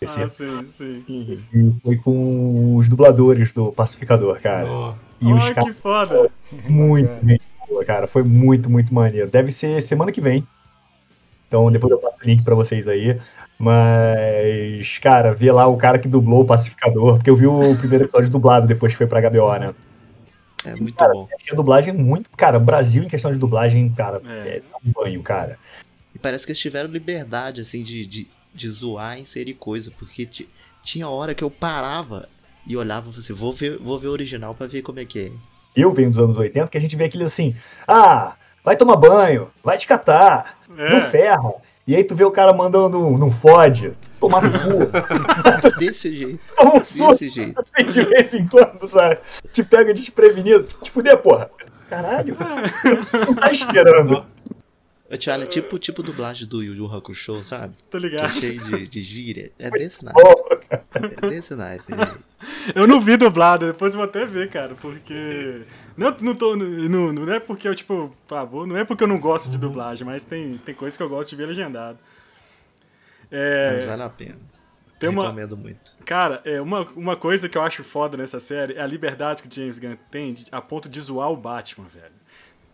Ah, sim, sim. E foi com os dubladores do Pacificador, cara. Ó, E os Ai, caras que foda. muito boa, cara. Foi muito, muito maneiro. Deve ser semana que vem. Então depois eu passo o link pra vocês aí. Mas, cara, ver lá o cara que dublou o Pacificador, porque eu vi o primeiro episódio dublado depois que foi pra HBO, né? É muito Cara, bom. Achei a dublagem muito. Cara, Brasil em questão de dublagem, cara, É. é, dá um banho, cara. E parece que eles tiveram liberdade, assim, de, de, de zoar e inserir coisa. Porque ti- tinha hora que eu parava e olhava e falava assim, vou ver, vou ver o original pra ver como é que é. Eu venho dos anos 80, que a gente vê aquele assim, ah, vai tomar banho, vai te catar, não É. ferra. E aí tu vê o cara mandando, não fode, tomar no cu, Desse jeito. toma um susto Desse jeito. assim de vez em quando, sabe? Te pega desprevenido, te fuder, porra. Caralho, não tá esperando. Thiago, é tipo, tipo dublagem do Yu Yu Hakusho, sabe? Tô Que é ligado. cheio de, de gíria. É desse naipe. É desse naipe. Eu não vi dublado, depois vou até ver, cara, porque. Não, não, tô, não, não é porque eu, tipo, por favor, não é porque eu não gosto de dublagem, mas tem, tem coisa que eu gosto de ver legendado. É, Mas vale a pena. tem uma, Recomendo muito. Cara, é, uma, uma coisa que eu acho foda nessa série é a liberdade que o James Gunn tem a ponto de zoar o Batman, velho.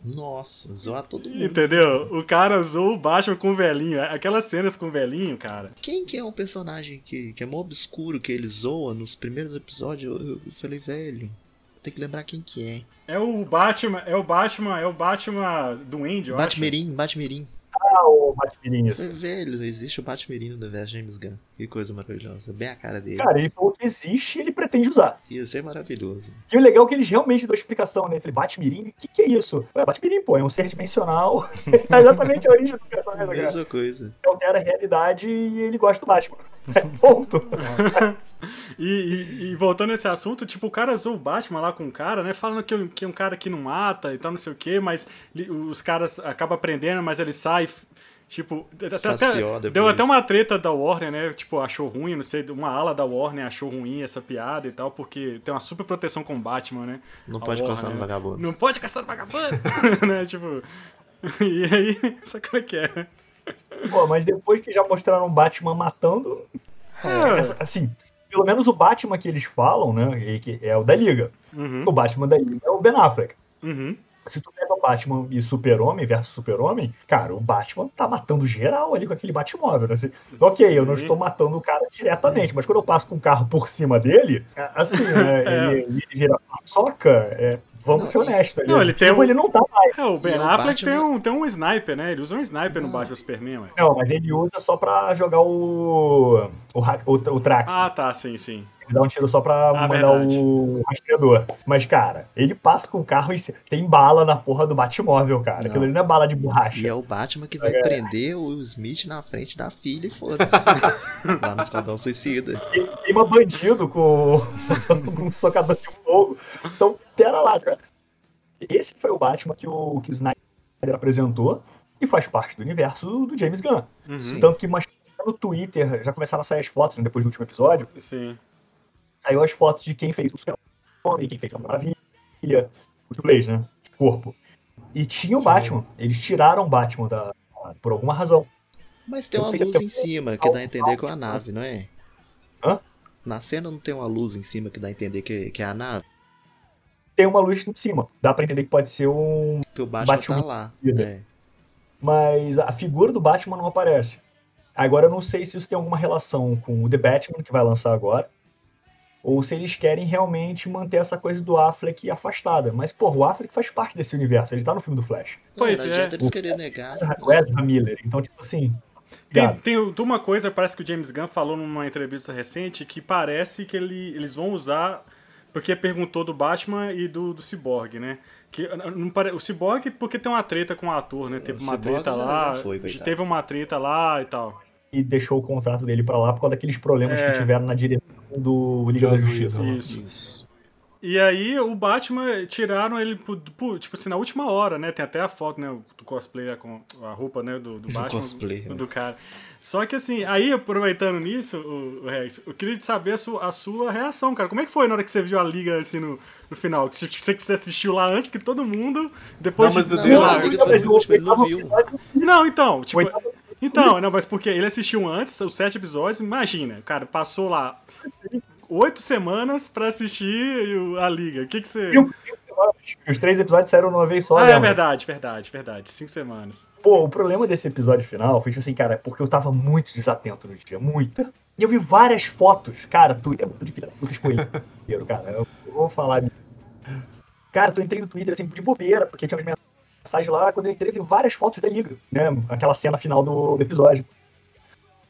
Nossa, zoar todo mundo. Entendeu? O cara zoou o Batman com o velhinho. Aquelas cenas com o velhinho, cara. Quem que é o personagem que, que é mó obscuro, que ele zoa nos primeiros episódios? Eu, eu falei, velho, tenho que lembrar quem que é. É o Batman, é o Batman, é o Batman do Andy, eu acho. Batmirim, Batmirim. Ah, o isso. Falei, Velho, existe o Batmirim no universo James Gunn. Que coisa maravilhosa. Bem a cara dele. Cara, ele falou que existe e ele pretende usar. Ia ser maravilhoso. E o legal é que eles realmente dão explicação, né? Eu falei, Batmirim? O que, que é isso? Ué, Batmirim, pô, é um ser dimensional. é exatamente a origem do personagem, cara. Mesma coisa. Ele altera a realidade e ele gosta do Batman. Ponto. E, e- e voltando a esse assunto, tipo, o cara zoou o Batman lá com o cara, né? Falando que, que é um cara que não mata e tal, não sei o quê, mas li- os caras acabam aprendendo, mas ele sai. Tipo, até- Faz deu até uma treta da Warner, né? Tipo, achou ruim, não sei, uma ala da Warner achou ruim essa piada e tal, porque tem uma super proteção com o Batman, né? Não A pode Warner, caçar no né? vagabundo. Não pode caçar no vagabundo, né? Tipo. E aí, sabe como é que é? Pô, mas depois que já mostraram o Batman matando, É. assim, pelo menos o Batman que eles falam, né? que É o da Liga. Uhum, O Batman da Liga é o Ben Affleck. uhum. Se tu pega o Batman e Super-Homem versus Super-Homem, cara, o Batman tá matando geral ali com aquele Batmóvel. Né? Assim, ok, eu não estou matando o cara diretamente, mas quando eu passo com o carro por cima dele, é, assim, né, É. ele, ele vira paçoca, é, vamos Não, ser honestos. Ele, Não, ele tem tipo, um- ele não tá mais. É, o Ben o Affleck tem, um, tem um sniper, né? Ele usa um sniper no Não. Batman Superman, ué. Não, mas ele usa só pra jogar o. o, hack- o, o track. Ah, tá, sim, sim. Ele dá um tiro só pra Ah, mandar verdade. o rastreador. Mas, cara, ele passa com o carro e tem bala na porra do Batmóvel, cara. Não. Aquilo ali não é bala de borracha. E é o Batman que vai É. prender o Smith na frente da filha e foda-se. Lá no Esquadrão Suicida. queima bandido com, com um socador de fogo. Então, pera lá, cara. Esse foi o Batman que o, que o Snyder apresentou e faz parte do universo do James Gunn. Uhum. Tanto que mas, no Twitter já começaram a sair as fotos, né, depois do último episódio, sim. Saiu as fotos de quem fez o Super-Homem, quem fez a Maravilha, os dublês, né, de corpo. E tinha o Batman. Eles tiraram o Batman da, por alguma razão. Mas tem uma luz em cima que dá a entender que é a nave, não é? Hã? Na cena não tem uma luz em cima que dá a entender que, que é a nave? tem uma luz em cima. Dá pra entender que pode ser um. Que o Batman, Batman tá lá. É. Mas a figura do Batman não aparece. Agora eu não sei se isso tem alguma relação com o The Batman, que vai lançar agora. Ou se eles querem realmente manter essa coisa do Affleck afastada. Mas, porra, o Affleck faz parte desse universo. Ele tá no filme do Flash. Pois não é. adianta eles negar. O Ezra Miller. Então, tipo assim. Tem, tem uma coisa, parece que o James Gunn falou numa entrevista recente que parece que ele, eles vão usar. Porque perguntou do Batman e do, do Cyborg, né? Que, não pare- o Cyborg, porque tem uma treta com o ator, né? Teve O uma Cyborg treta lá. foi, teve uma treta lá e tal. E deixou o contrato dele pra lá por causa daqueles problemas É. que tiveram na direção do Liga da Justiça. Isso. Isso. E aí o Batman tiraram ele, tipo assim, na última hora, né? Tem até a foto, né? Do cosplay com a roupa, né? Do, do Batman. cosplay, do, né? do cara. Só que assim, aí aproveitando nisso, o, o Rex, eu queria saber a sua, a sua reação, cara. Como é que foi na hora que você viu a liga assim no, no final? Que Você, você que você assistiu lá antes que todo mundo, depois Não, mas de. eu Não, foi no último, ele não viu. Não, então, tipo. Então, não, mas porque ele assistiu antes, os sete episódios, imagina, cara, passou lá oito semanas pra assistir a liga. O que que você. Cinco, cinco semanas. Os três episódios saíram uma vez só. Ah, né, é mano? verdade, verdade, verdade. Cinco semanas. Pô, o problema desse episódio final foi tipo assim, cara, porque eu tava muito desatento no dia, muito. E eu vi várias fotos. Cara, tu é muito da puta spoiler, cara. Eu, vou falar. Cara, tu entrei no Twitter assim, de bobeira, porque tinha umas mensagens lá. Quando eu entrei, vi várias fotos da Liga, né? Aquela cena final do, do episódio.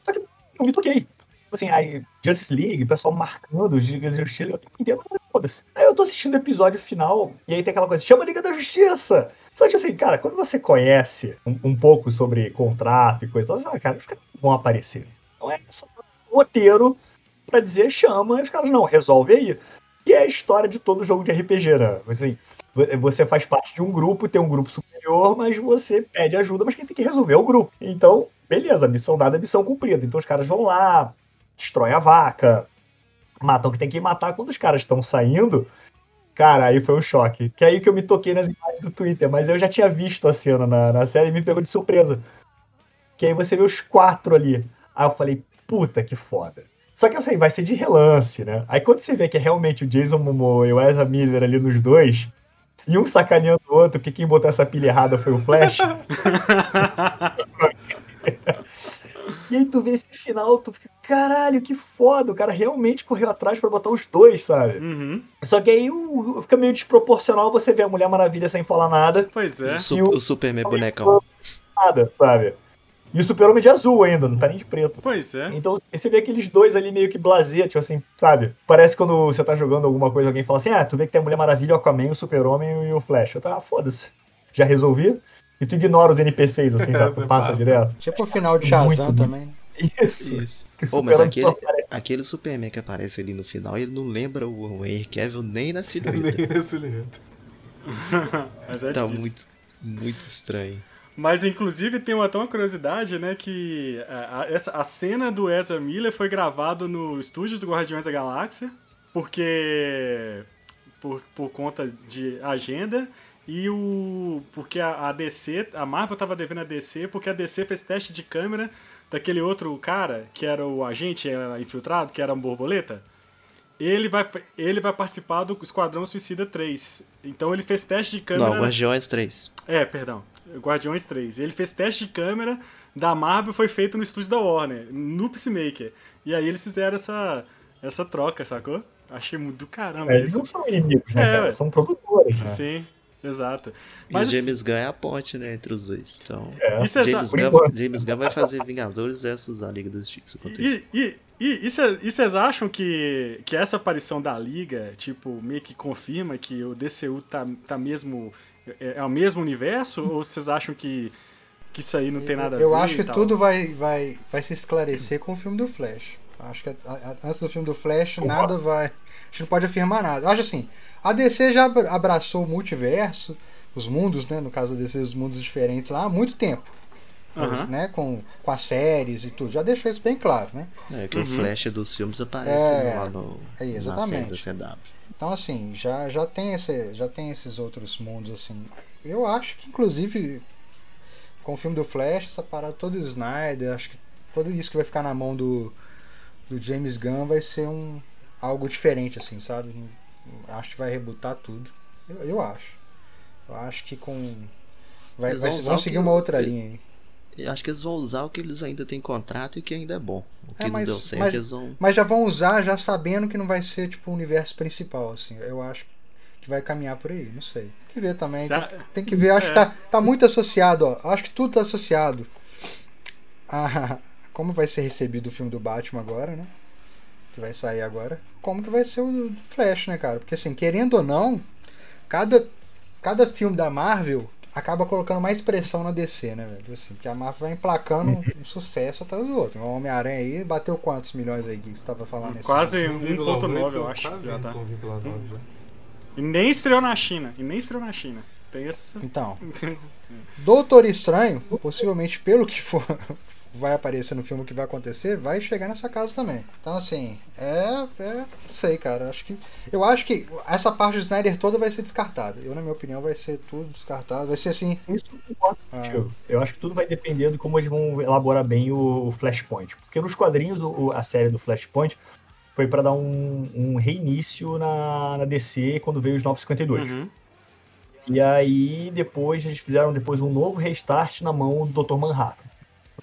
Só que eu me toquei. Tipo assim, aí, Justice League, o pessoal marcando os Liga da Justiça, eu entendo, mas foda-se. Aí eu tô assistindo o episódio final, e aí tem aquela coisa, chama Liga da Justiça! Só que assim, cara, quando você conhece um, um pouco sobre contrato e coisa, você fala, ah, cara, os caras vão aparecer. Não é só um roteiro pra dizer chama, e os caras não, resolve aí. E é a história de todo jogo de RPG, né? Assim, vo- você faz parte de um grupo, tem um grupo superior, mas você pede ajuda, mas quem tem que resolver é o grupo. Então, beleza, missão dada, missão cumprida. Então os caras vão lá, destroem a vaca, matam o que tem que matar. Quando os caras estão saindo, cara, aí foi um choque. Que é aí que eu me toquei nas imagens do Twitter, mas eu já tinha visto a cena na, na série e me pegou de surpresa. Que aí você vê os quatro ali. Aí eu falei, puta que foda. Só que assim, vai ser de relance, né? Aí quando você vê que é realmente o Jason Momoa e o Ezra Miller ali nos dois, e um sacaneando o outro, que quem botou essa pilha errada foi o Flash. e aí tu vê esse final, tu fica, caralho, que foda, o cara realmente correu atrás pra botar os dois, sabe? Uhum. Só que aí o- fica meio desproporcional você ver a Mulher Maravilha sem falar nada, Pois é. O, E o- o Superman bonecão. nada, sabe? E o Super-Homem de azul ainda, não tá nem de preto. Pois é. Então você vê aqueles dois ali meio que blazer, tipo assim, sabe? Parece quando você tá jogando alguma coisa, alguém fala assim, ah, tu vê que tem a Mulher Maravilha, o Aquaman, o Super-Homem e o Flash. Eu tava, ah, foda-se. Já resolvi? E tu ignora os NPCs, assim, sabe? Você passa passa. direto. Tipo o final de Shazam Muito, também. Isso. Isso. Pô, mas aquele, aquele Superman que aparece ali no final, ele não lembra o Henry Cavill nem na silhueta. Nem esse leto. Mas é tá difícil. muito, muito estranho. Mas inclusive tem uma, até uma curiosidade, né? Que a, a- essa, a cena do Ezra Miller foi gravado no estúdio do Guardiões da Galáxia, porque. Por, por conta de agenda. E o. Porque a, a DC. A Marvel tava devendo a DC, porque a DC fez teste de câmera daquele outro cara, que era o agente era infiltrado, que era um borboleta. Ele vai, ele vai participar do Esquadrão Suicida 3. Então ele fez teste de câmera. Não, Guardiões 3. É, perdão. Guardiões 3. Ele fez teste de câmera da Marvel, foi feito no estúdio da Warner, no Peacemaker. E aí eles fizeram essa, essa troca, sacou? Achei muito do caramba É, eles não são inimigos, né, É, cara? São produtores, né? Sim, exato. E Mas o James Gunn é a ponte, né, entre os dois. Então, É. isso é James, Gunn. James Gunn vai fazer Vingadores versus a Liga da Justiça. E, e, e, e cê- e vocês acham que, que essa aparição da Liga, tipo, meio que confirma que o DCU tá, tá mesmo. É, é o mesmo universo? Ou vocês acham que, que isso aí não tem nada a ver? Eu acho que tal? tudo vai, vai, vai se esclarecer com o filme do Flash. Acho que a- a- antes do filme do Flash, nada vai. A gente não pode afirmar nada. Eu acho assim, a DC já abra- abraçou o multiverso, os mundos, né? No caso da DC, os mundos diferentes lá há muito tempo. Aham. Né, com, com as séries e tudo. Já deixou isso bem claro, né? É, que Uhum. o Flash dos filmes aparece É, lá no, é, na série exatamente. da CW. Então assim, já, já, tem esse, já tem esses outros mundos assim. Eu acho que inclusive com o filme do Flash, essa parada todo Snyder, acho que tudo isso que vai ficar na mão do, do James Gunn vai ser um algo diferente assim, sabe? Acho que vai rebutar tudo. Eu, eu acho. Eu acho que com. Vai, vai, vão seguir uma outra linha aí. Eu acho que eles vão usar o que eles ainda têm contrato e o que ainda é bom. O que É, mas- não deu certo, mas- eles vão. Mas já vão usar já sabendo que não vai ser tipo o universo principal, assim. Eu acho que vai caminhar por aí, não sei. Tem que ver também. Sa- Tem, tem que ver, acho que É. tá, tá muito associado, ó. Acho que tudo tá associado a como vai ser recebido o filme do Batman agora, né? Que vai sair agora. Como que vai ser o Flash, né, cara? Porque assim, querendo ou não, cada, cada filme da Marvel acaba colocando mais pressão na DC, né, velho? Assim, porque a Marvel vai emplacando um, um sucesso atrás do outro. O Homem-Aranha aí bateu quantos milhões aí que você tava falando nesse Quase filme? 1.9, eu acho. Quase Já tá. 1,9 já. E nem estreou na China. E nem estreou na China. Tem essas. Então, Doutor Estranho, possivelmente pelo que for vai aparecer no filme o que vai acontecer, vai chegar nessa casa também. Então assim, é, é não sei, cara, acho que eu acho que essa parte do Snyder toda vai ser descartada. Eu na minha opinião vai ser tudo descartado, vai ser assim, Isso eu ah. Eu acho que tudo vai depender de como eles vão elaborar bem o, Flashpoint. Porque nos quadrinhos, o- a série do Flashpoint foi pra dar um, um reinício na, na DC quando veio os 952. Uhum. E aí depois eles fizeram depois um novo restart na mão do Dr. Manhattan.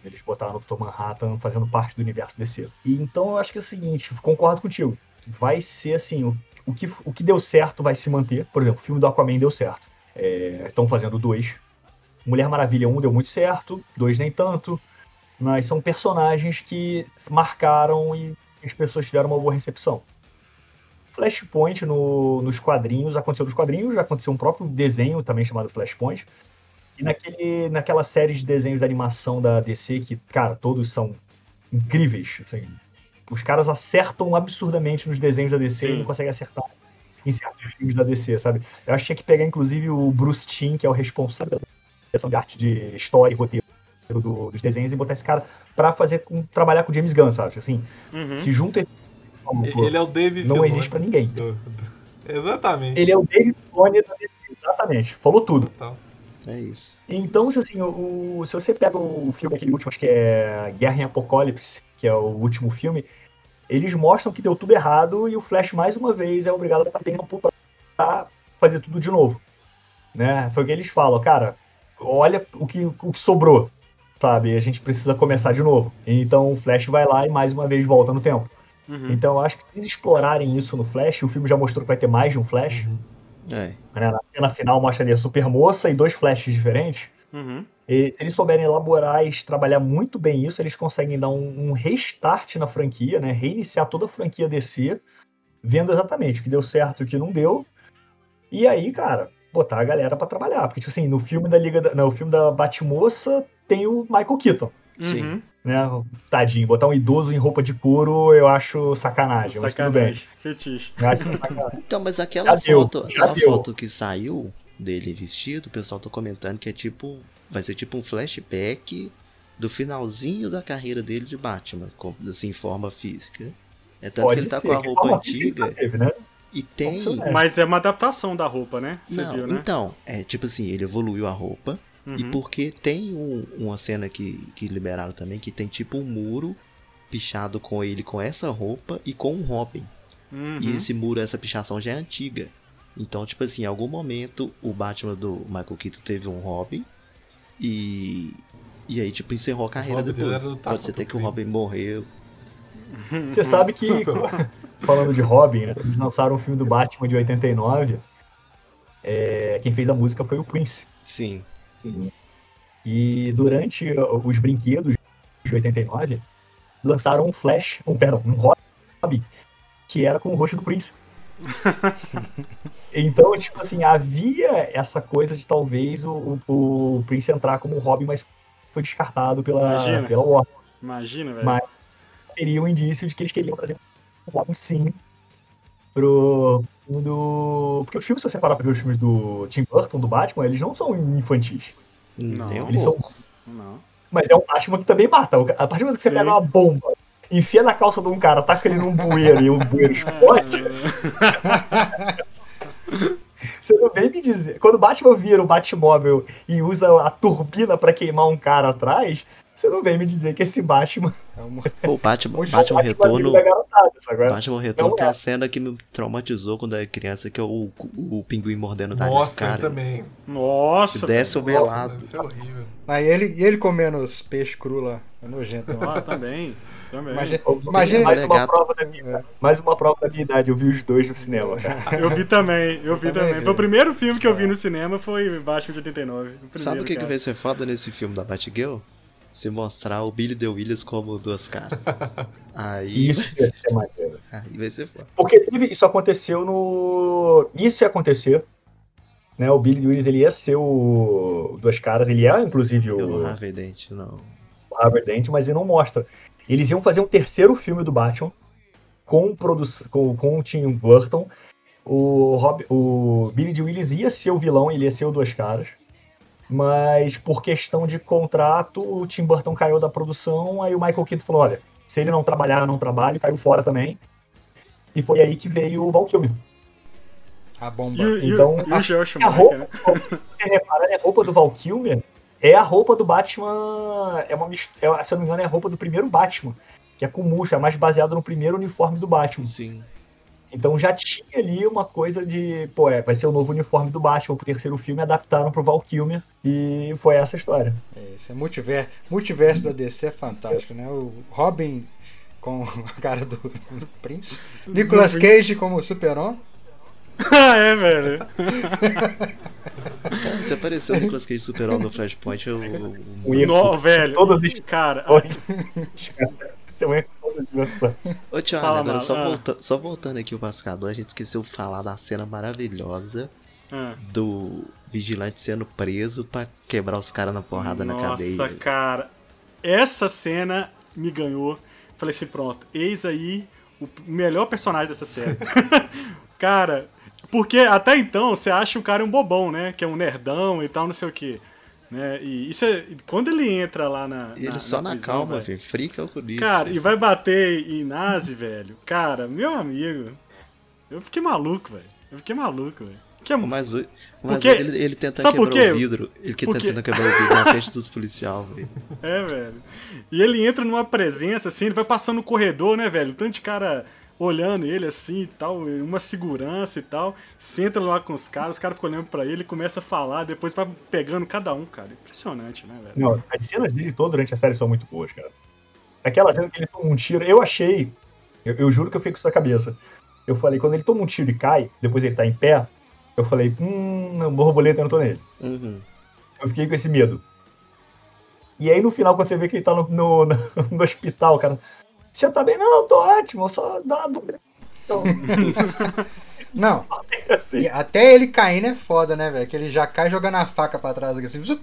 Eles botaram o Dr. Manhattan fazendo parte do universo DC. E então eu acho que é o seguinte, concordo contigo. Vai ser assim, o, o, que, o que deu certo vai se manter. Por exemplo, o filme do Aquaman deu certo. Estão fazendo dois. Mulher Maravilha 1 deu muito certo, dois nem tanto. Mas são personagens que marcaram e as pessoas tiveram uma boa recepção. Flashpoint no- nos quadrinhos, aconteceu nos quadrinhos, já aconteceu um próprio desenho também chamado Flashpoint. E naquele, naquela série de desenhos de animação da DC, que, cara, todos são incríveis. assim, os caras acertam absurdamente nos desenhos da DC Sim. e não conseguem acertar em certos filmes da DC, sabe? Eu acho que tinha que pegar, inclusive, o Bruce Timm, que é o responsável direção de arte de história e roteiro do- dos desenhos, e botar esse cara pra fazer com, trabalhar com o James Gunn, sabe? Assim, Uhum. se junta Ele é o David não Filoni existe pra ninguém. Exatamente. Ele é o David Filoni da DC, exatamente. Falou tudo. Total. É isso. Então, se, assim, o, o- se você pega o filme, aquele último, acho que é Guerra em Apocalipse, que é o último filme, eles mostram que deu tudo errado e o Flash, mais uma vez, é obrigado a ter tempo pra fazer tudo de novo. Né? Foi o que eles falam, cara, olha o que, o que sobrou, sabe? A gente precisa começar de novo. Então o Flash vai lá e mais uma vez volta no tempo. Uhum. Então eu acho que se eles explorarem isso no Flash, o filme já mostrou que vai ter mais de um Flash, Uhum. É. né? Na cena final mostra ali a Super Moça e dois Flashes diferentes. Uhum. E se eles souberem elaborar e trabalhar muito bem isso, eles conseguem dar um, um restart na franquia, né? Reiniciar toda a franquia DC, vendo exatamente o que deu certo e o que não deu. E aí, cara, botar a galera pra trabalhar. Porque, tipo assim, no filme da Liga da, no filme da Batmoça tem o Michael Keaton, Sim. Uhum. né? Tadinho, botar um idoso em roupa de couro eu acho sacanagem, mas tudo bem. Sacanagem. Fetiche. Eu acho sacanagem. Então, mas aquela Já deu, foto, já aquela deu. foto que saiu dele vestido, o pessoal tá comentando que é tipo. Vai ser tipo um flashback do finalzinho da carreira dele de Batman, assim, em forma física. É tanto que Pode ele tá ser, com a que roupa antiga teve, né? e tem. É. Mas é uma adaptação da roupa, né? Você Não, viu, né? então, é tipo assim, ele evoluiu a roupa. E Uhum. porque tem um- uma cena que, que liberaram também, que tem tipo um muro pichado com ele com essa roupa e com um Robin. Uhum. E esse muro, essa pichação já é antiga. Então, tipo assim, em algum momento o Batman do Michael Keaton teve um Robin. E. E aí, tipo, encerrou a carreira depois. Pode ser até que o. Robin morreu. Você sabe que, falando de Robin, né, eles lançaram um filme do Batman de 89. é, quem fez a música foi o Prince. Sim. E durante os brinquedos de 89, lançaram um Flash, um, pera, um Robin, que era com o rosto do Prince. então, tipo assim, havia essa coisa de talvez o, o, o Prince entrar como Robin, mas foi descartado pela, Imagina. pela Warner. Imagina, velho. Mas- Teria um indício de que eles queriam trazer um Robin sim pro do. Porque os filmes, se você parar pra ver os filmes do Tim Burton, do Batman, eles não são infantis. Não. Eles são. Não. mas é um Batman que também mata. A partir do momento que você Sim. pega uma bomba, enfia na calça de um cara, taca ele num bueiro e o bueiro explode, você não vem me dizer. Quando o Batman vira o Batmóvel e usa a turbina pra queimar um cara atrás, Você não vem me dizer que esse Batman. É uma- Pô, Batman, Hoje Batman Retorno. Garotada, agora. Batman Retorno Não tem é. uma cena que me traumatizou quando eu era criança, que é o, o pinguim mordendo o nariz Nossa, cara. também. Nossa, Que desce o melado. deve ser horrível. Aí ele, e ele comendo os peixes cru lá. É nojento. né? Ah, também. Também. Imagina, imagina mais uma Legado. prova da minha mais uma prova da minha idade. Eu vi os dois no cinema, cara. Eu vi também, eu vi também o primeiro filme que eu vi no cinema foi Batman de 89. o primeiro, Sabe o que, que vai ser foda nesse filme da Batgirl? Se mostrar o Billy The Williams como duas caras. Aí, Isso ia ser maneiro. aí vai ser foda. Porque isso aconteceu no. Isso ia acontecer. Né, o Billy Willis ele ia ser o Duas Caras, ele é inclusive o não Harvey Dent, não. Harvard Dent, mas ele não mostra. Eles iam fazer um terceiro filme do Batman com, produ... com, com o Tim Burton. O, Rob... o Billy Dee Willis ia ser o vilão, ele ia ser o Duas Caras. Mas por questão de contrato, o Tim Burton caiu da produção, aí o Michael Keaton falou, olha, se ele não trabalhar, não trabalho, caiu fora também. E foi aí que veio o Val Kilmer. a bomba. E, o- e, o- Então, e o Joel A Schumacher, roupa, né? se você reparar, né, a roupa do Val Kilmer é a roupa do Batman. É uma é, se eu não me engano, é a roupa do primeiro Batman. Que é com murcha, é mais baseado no primeiro uniforme do Batman. Sim. Então já tinha ali uma coisa de, pô, é, vai ser o novo uniforme do Batman pro terceiro filme, adaptaram pro Val Kilmer e foi essa a história. É, esse é multiverso. Multiverso da DC é fantástico, né? O Robin com a cara do, do Prince. Nicolas Do Cage Prince. como Super-Homem. ah, é, velho. Se apareceu o Nicolas Cage Super-Homem no Flashpoint, eu... Erro. No, velho. Todas as Cara, Isso é de versão. Ô, Thiago, Fala, agora só, Ah. volta- só voltando aqui o Pascador, a gente esqueceu de falar da cena maravilhosa ah. do vigilante sendo preso pra quebrar os caras na porrada na cadeia. Nossa, cara. Essa cena me ganhou. Falei assim, pronto, eis aí o melhor personagem dessa série. cara, porque até então você acha o cara um bobão, né? Que é um nerdão e tal, não sei o quê. Né? E isso é, quando ele entra lá na. Ele na- só na, prisão, calma, velho, filho. Free calculista. Cara, e vai bater em Nazi, velho. Cara, meu amigo. Eu fiquei maluco, velho. Eu fiquei maluco, velho. Que é O mais o mais Porque- ele, ele tentando Sabe quebrar o vidro. Ele que Porque- tentando quebrar o vidro na frente dos policial, velho. É, velho. E ele entra numa presença, assim, ele vai passando no corredor, né, velho? Tanto de cara olhando ele assim e tal, uma segurança e tal. Senta lá com os caras, os caras ficam olhando pra ele, começa a falar, depois vai pegando cada um, cara. Impressionante, né, velho? Não, as cenas dele todas durante a série são muito boas, cara. Aquela cena que ele toma um tiro, eu achei, eu, eu juro que eu fiquei com isso na cabeça. Eu falei, quando ele toma um tiro e cai, depois ele tá em pé, eu falei, hum, o borboleta entrou nele. Uhum. Eu fiquei com esse medo. E aí no final, quando você vê que ele tá no, no, no hospital, cara, você tá bem? Não, eu tô ótimo, eu só dá uma dor. Então, Não, assim, e até ele caindo é foda, né, velho? Que ele já cai jogando a faca pra trás, assim, zup,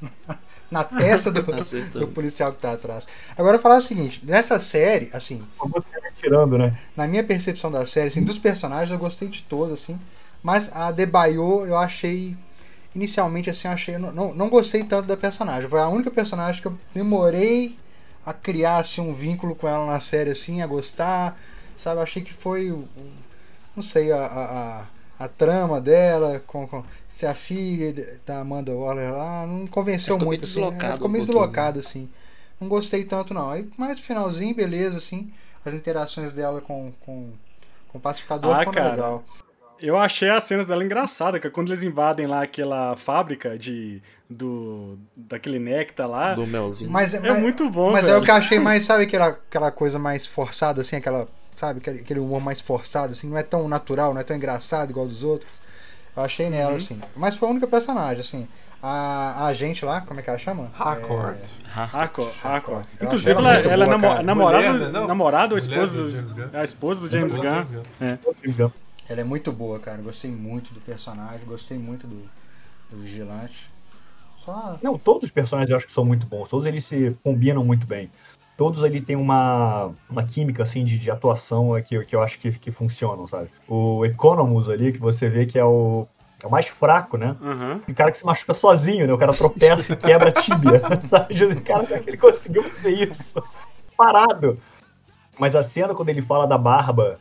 na testa do, do policial que tá atrás. Agora eu falar o seguinte, nessa série, assim, vai tirando, né? na minha percepção da série, assim, dos personagens eu gostei de todos, assim, mas a Debaio eu achei inicialmente assim, eu achei não, não, não gostei tanto da personagem. Foi a única personagem que eu demorei a criar assim um vínculo com ela na série assim, a gostar, sabe? Achei que foi não sei, a, a, a, trama dela com, com se a filha da Amanda Waller lá não convenceu Ficou meio muito assim, deslocado ela ficou um meio pouquinho, deslocada assim. Não gostei tanto não. Aí mais no finalzinho, beleza assim, as interações dela com com, com o pacificador Ah, foram cara. legal. Eu achei as cenas dela engraçadas, que é quando eles invadem lá aquela fábrica de. do. daquele néctar lá. Do melzinho. Mas, É mas- muito bom, Mas velho. é o que eu achei mais, sabe, aquela, aquela coisa mais forçada, assim, aquela. Sabe, aquele, humor mais forçado, assim, não é tão natural, não é tão engraçado igual dos outros. Eu achei Uhum. nela, assim. Mas foi a única personagem, assim. A, a gente lá, como é que ela chama? Harcourt. Hardcore, hardcore. Eu Inclusive, ela, muito ela é boa, namo- cara. namorada, né? Namorada ou esposa do do, James Gunn. a esposa do James Gunn. É. Ela é muito boa, cara. Gostei muito do personagem, gostei muito do, do Vigilante. Só. Não, todos os personagens eu acho que são muito bons. Todos eles se combinam muito bem. Todos ali têm uma, uma química assim de, de atuação é, que, que eu acho que, que funcionam, sabe? O Economus ali, que você vê que é o, é o mais fraco, né? Aham. O cara que se machuca sozinho, né? O cara tropeça e quebra a tíbia. Sabe? Cara, como é que ele conseguiu fazer isso? Parado. Mas a cena quando ele fala da barba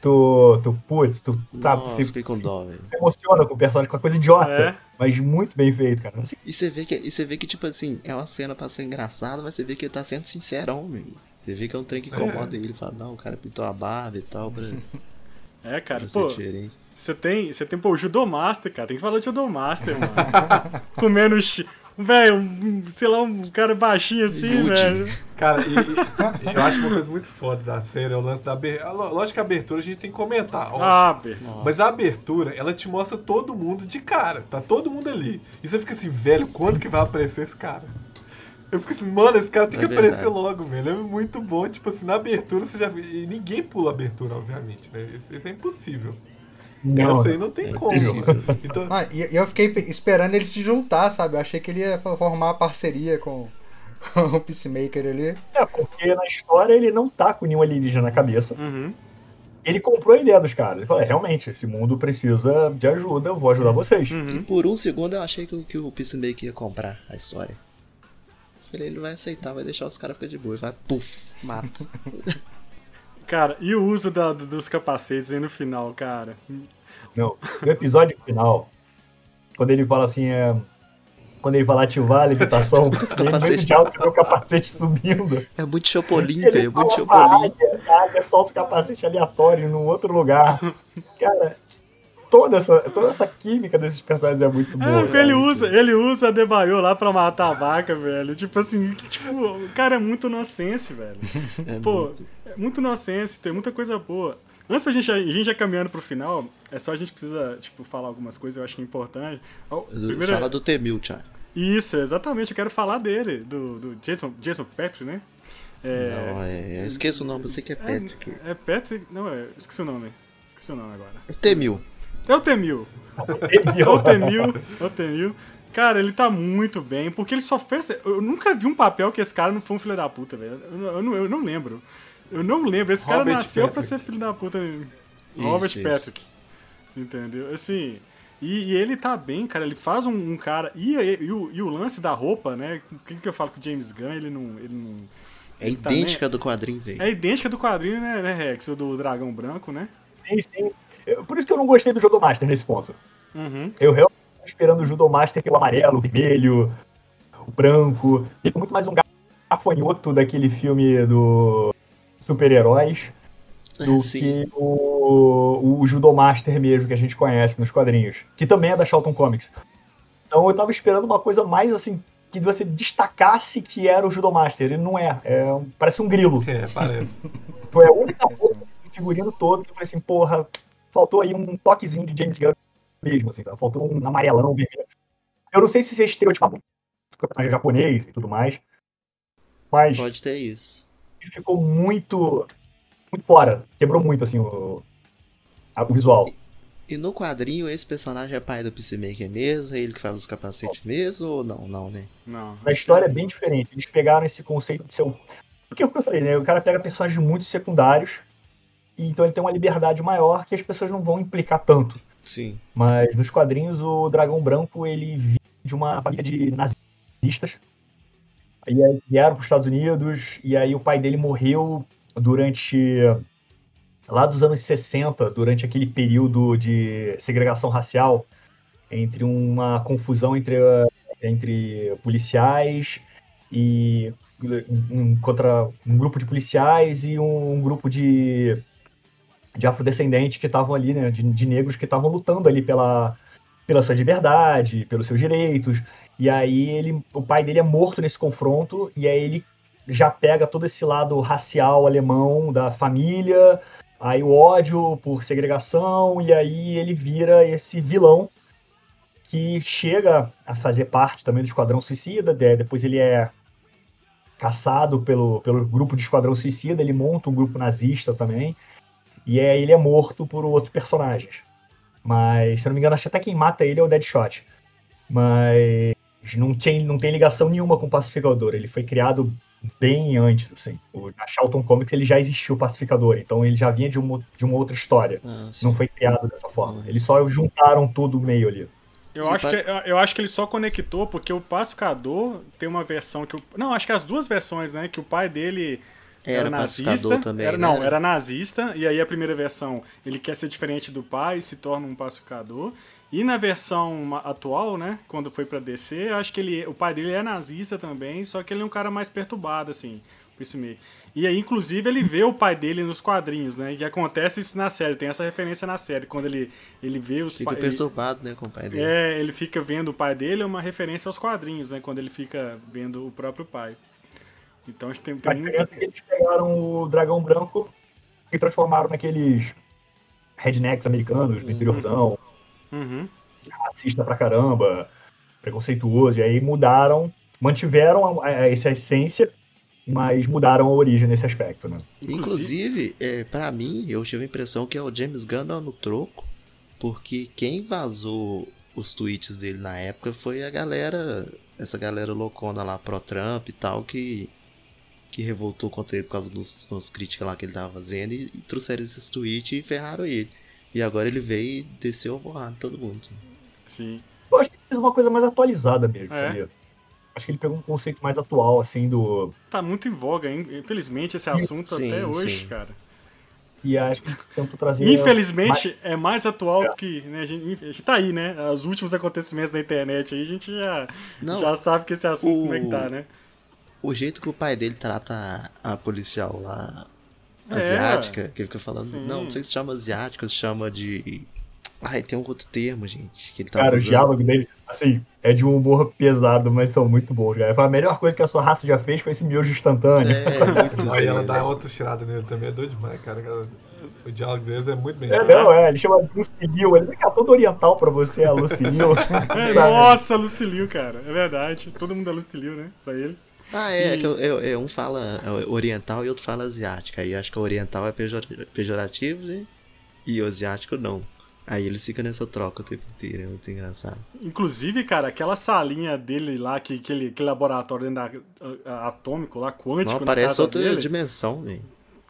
tu, tu putz, tu sabe, Nossa, você com se dó, velho. emociona com o personagem, com a coisa idiota, É. mas muito bem feito, cara. Assim, E você vê que, e você vê que tipo assim, é uma cena pra ser engraçada, mas você vê que ele tá sendo sincerão, velho. Você vê que é um trem que incomoda ele. Ele fala, não, o cara pintou a barba e tal, pra, É, cara, pra pô, você tem, você tem, pô, o Judomaster, cara, tem que falar de Judomaster, mano. Comendo, velho, um, sei lá, um cara baixinho assim, velho. Cara, e, e eu acho uma coisa muito foda da série é o lance da abertura. Lógico que a abertura a gente tem que comentar. óbvio. Ah, Nossa. Mas a abertura, ela te mostra todo mundo de cara. Tá todo mundo ali. E você fica assim, velho, quando que vai aparecer esse cara? Eu fico assim, mano, esse cara tem É que aparecer verdade. logo, velho. É muito bom. Tipo assim, na abertura você já vê. E ninguém pula a abertura, obviamente, né? Isso, isso é impossível. Não, Essa aí não tem É como. Então, Ah, e e eu fiquei pe- esperando ele se juntar, sabe? Eu achei que ele ia fo- formar uma parceria com, com o Peacemaker ali. É, porque na história ele não tá com nenhum alienígena na cabeça. Uhum. Ele comprou a ideia dos caras. Ele falou, é, realmente, esse mundo precisa de ajuda, eu vou ajudar vocês. E Uhum. por um segundo eu achei que, o- que o Peacemaker ia comprar a história. Falei, ele vai aceitar, vai deixar os caras ficar de boa. Vai, puf, mata. Cara, e o uso da- dos capacetes aí no final, cara? Não, no episódio final, quando ele fala assim, é... Quando ele fala ativar a levitação, ele capacete. muito de alto, você vê o capacete subindo. É muito Chopolin, Ele velho. É muito Chopolin. águia, a águia solta o capacete aleatório num outro lugar. Cara, toda essa, toda essa química desses personagens é muito boa. É, porque ele usa, ele usa a Debaio lá pra matar a vaca, velho. Tipo assim, tipo, o cara é muito nonsense, velho. É Pô, muito. é muito nonsense, tem muita coisa boa. Antes pra gente, a gente já caminhando pro final, é só a gente precisa, tipo, falar algumas coisas, eu acho que é importante. Ó, primeiro- Fala do T-1000, Thiago. Isso, exatamente, eu quero falar dele, do, do Jason, Jason Patrick, né? É, Não, é, eu esqueço o nome, eu sei que é Patrick. é Patrick, não, é, esqueci o nome, esqueci o nome agora. T-1000. É o Temil, é o Temil, é o Temil. Cara, ele tá muito bem, porque ele só fez. Eu nunca vi um papel que esse cara não foi um filho da puta, velho. Eu, eu não, eu não lembro. Eu não lembro. Esse cara Robert nasceu pra Patrick. ser filho da puta. Isso, Robert isso. Patrick. Entendeu? Assim. E, e ele tá bem, cara. Ele faz um, um cara. E, e o, e o lance da roupa, né? O que, que eu falo que o James Gunn, ele não. Ele não É ele tá idêntica do quadrinho, velho. nem- É idêntica do quadrinho, né, né, Rex? O do dragão branco, né? Sim, sim. Eu- Por isso que eu não gostei do Judomaster nesse ponto. Uhum. Eu realmente tava esperando o Judomaster ter o amarelo, o vermelho, o branco. Ele é muito mais um gafanhoto daquele filme do super-heróis do Sim. que o, o Judomaster mesmo que a gente conhece nos quadrinhos, que também é da Charlton Comics. Então eu tava esperando uma coisa mais assim, que você destacasse que era o Judomaster. Ele não é, é parece um grilo. é, parece. Foi a única roupa do figurino todo que eu falei assim, porra, faltou aí um toquezinho de James Gunn mesmo, assim, tá? faltou um amarelão, vermelho. Eu não sei se isso é estereotipado, o personagem é japonês e tudo mais, mas Pode ter isso. ficou muito, muito fora, quebrou muito, assim, o, a- o visual. E no quadrinho, esse personagem é pai do Peacemaker mesmo? É ele que faz os capacetes mesmo? Ou não? Não, né? Não. Na história é bem diferente, eles pegaram esse conceito de ser um... Porque é o que eu falei, né, o cara pega personagens muito secundários, então ele tem uma liberdade maior que as pessoas não vão implicar tanto. Sim. Mas nos quadrinhos o Dragão Branco ele vinha de uma família de nazistas. E aí vieram para os Estados Unidos e aí o pai dele morreu durante lá dos anos 60, durante aquele período de segregação racial entre uma confusão entre entre policiais e um, contra um grupo de policiais e um, grupo de de afrodescendentes que estavam ali, né, de, de negros que estavam lutando ali pela, pela sua liberdade, pelos seus direitos. E aí ele, o pai dele é morto nesse confronto e aí ele já pega todo esse lado racial alemão da família, aí o ódio por segregação e aí ele vira esse vilão que chega a fazer parte também do Esquadrão Suicida, de- depois ele é caçado pelo, pelo grupo de Esquadrão Suicida, ele monta um grupo nazista também, e aí ele é morto por outros personagens. Mas, se eu não me engano, acho que até quem mata ele é o Deadshot. Mas não tem, não tem ligação nenhuma com o Pacificador. Ele foi criado bem antes, assim. O, na Charlton Comics ele já existiu o Pacificador, então ele já vinha de uma, de uma outra história. Ah. Não foi criado dessa forma. Eles só juntaram tudo meio ali. Eu acho, que, eu acho que ele só conectou porque o Pacificador tem uma versão que. O, não, acho que as duas versões, né? Que o pai dele Era pacificador também, era, né? Não, era nazista, e aí a primeira versão ele quer ser diferente do pai e se torna um pacificador. E na versão atual, né, quando foi pra DC, eu acho que ele, o pai dele é nazista também, só que ele é um cara mais perturbado, assim, o Peacemaker. E aí, inclusive, ele vê o pai dele nos quadrinhos, né, e acontece isso na série, tem essa referência na série, quando ele, ele vê os Fica pa- ele- perturbado, né, com o pai dele. é, ele fica vendo o pai dele, é uma referência aos quadrinhos, né? Quando ele fica vendo o próprio pai. Então a gente tem, A tem diferença muito. é que eles pegaram o dragão branco e transformaram naqueles rednecks americanos, do interiorzão, Uhum. racista pra caramba, preconceituoso, e aí mudaram, mantiveram a- a- essa essência, mas mudaram a origem nesse aspecto, né? Inclusive, é, para mim, eu tive a impressão que é o James Gunn no troco, porque quem vazou os tweets dele na época foi a galera, essa galera loucona lá pró-Trump e tal, que, que revoltou contra ele por causa dos, das críticas lá que ele tava fazendo e, e trouxeram esses tweets e ferraram ele. E agora ele veio e desceu a porrada todo mundo. Sim. Eu acho que ele fez uma coisa mais atualizada mesmo, É. sabia? Acho que ele pegou um conceito mais atual, assim, do. Tá muito em voga, hein? Infelizmente, esse assunto Sim, até hoje, sim. cara. E acho que tentou trazer. Infelizmente, é mais atual que. Né, a, gente, a gente tá aí, né? Os últimos acontecimentos da internet aí, a gente já, Não, já sabe que esse assunto o- como é que tá, né? O jeito que o pai dele trata a policial lá É, asiática, que ele fica falando, sim. não, não sei se chama asiática, se chama de. Ai, tem um outro termo, gente, que ele tá Cara, o usando. diálogo dele, assim, é de um humor pesado, mas são muito bons, cara. A melhor coisa que a sua raça já fez foi esse miojo instantâneo. É, Aí ela zoeiro. dá outra tirada nele também, é doido demais, cara. O diálogo deles é muito bem É, não, é, ele chama Lucilio, ele é todo oriental pra você, a Lucilio. É, nossa, Lucilio, cara. É verdade. Todo mundo é Lucilio, né? Pra ele. Ah, é, E- que eu- eu- um fala é, oriental e outro fala asiática. Aí acho que o oriental é pejor- pejorativo, né? E o asiático não. Aí eles ficam nessa troca o tempo inteiro, é muito engraçado. Inclusive, cara, aquela salinha dele lá, que, aquele, aquele laboratório dentro da, a- atômico lá, quântico, Não, parece outra dele. dimensão, velho.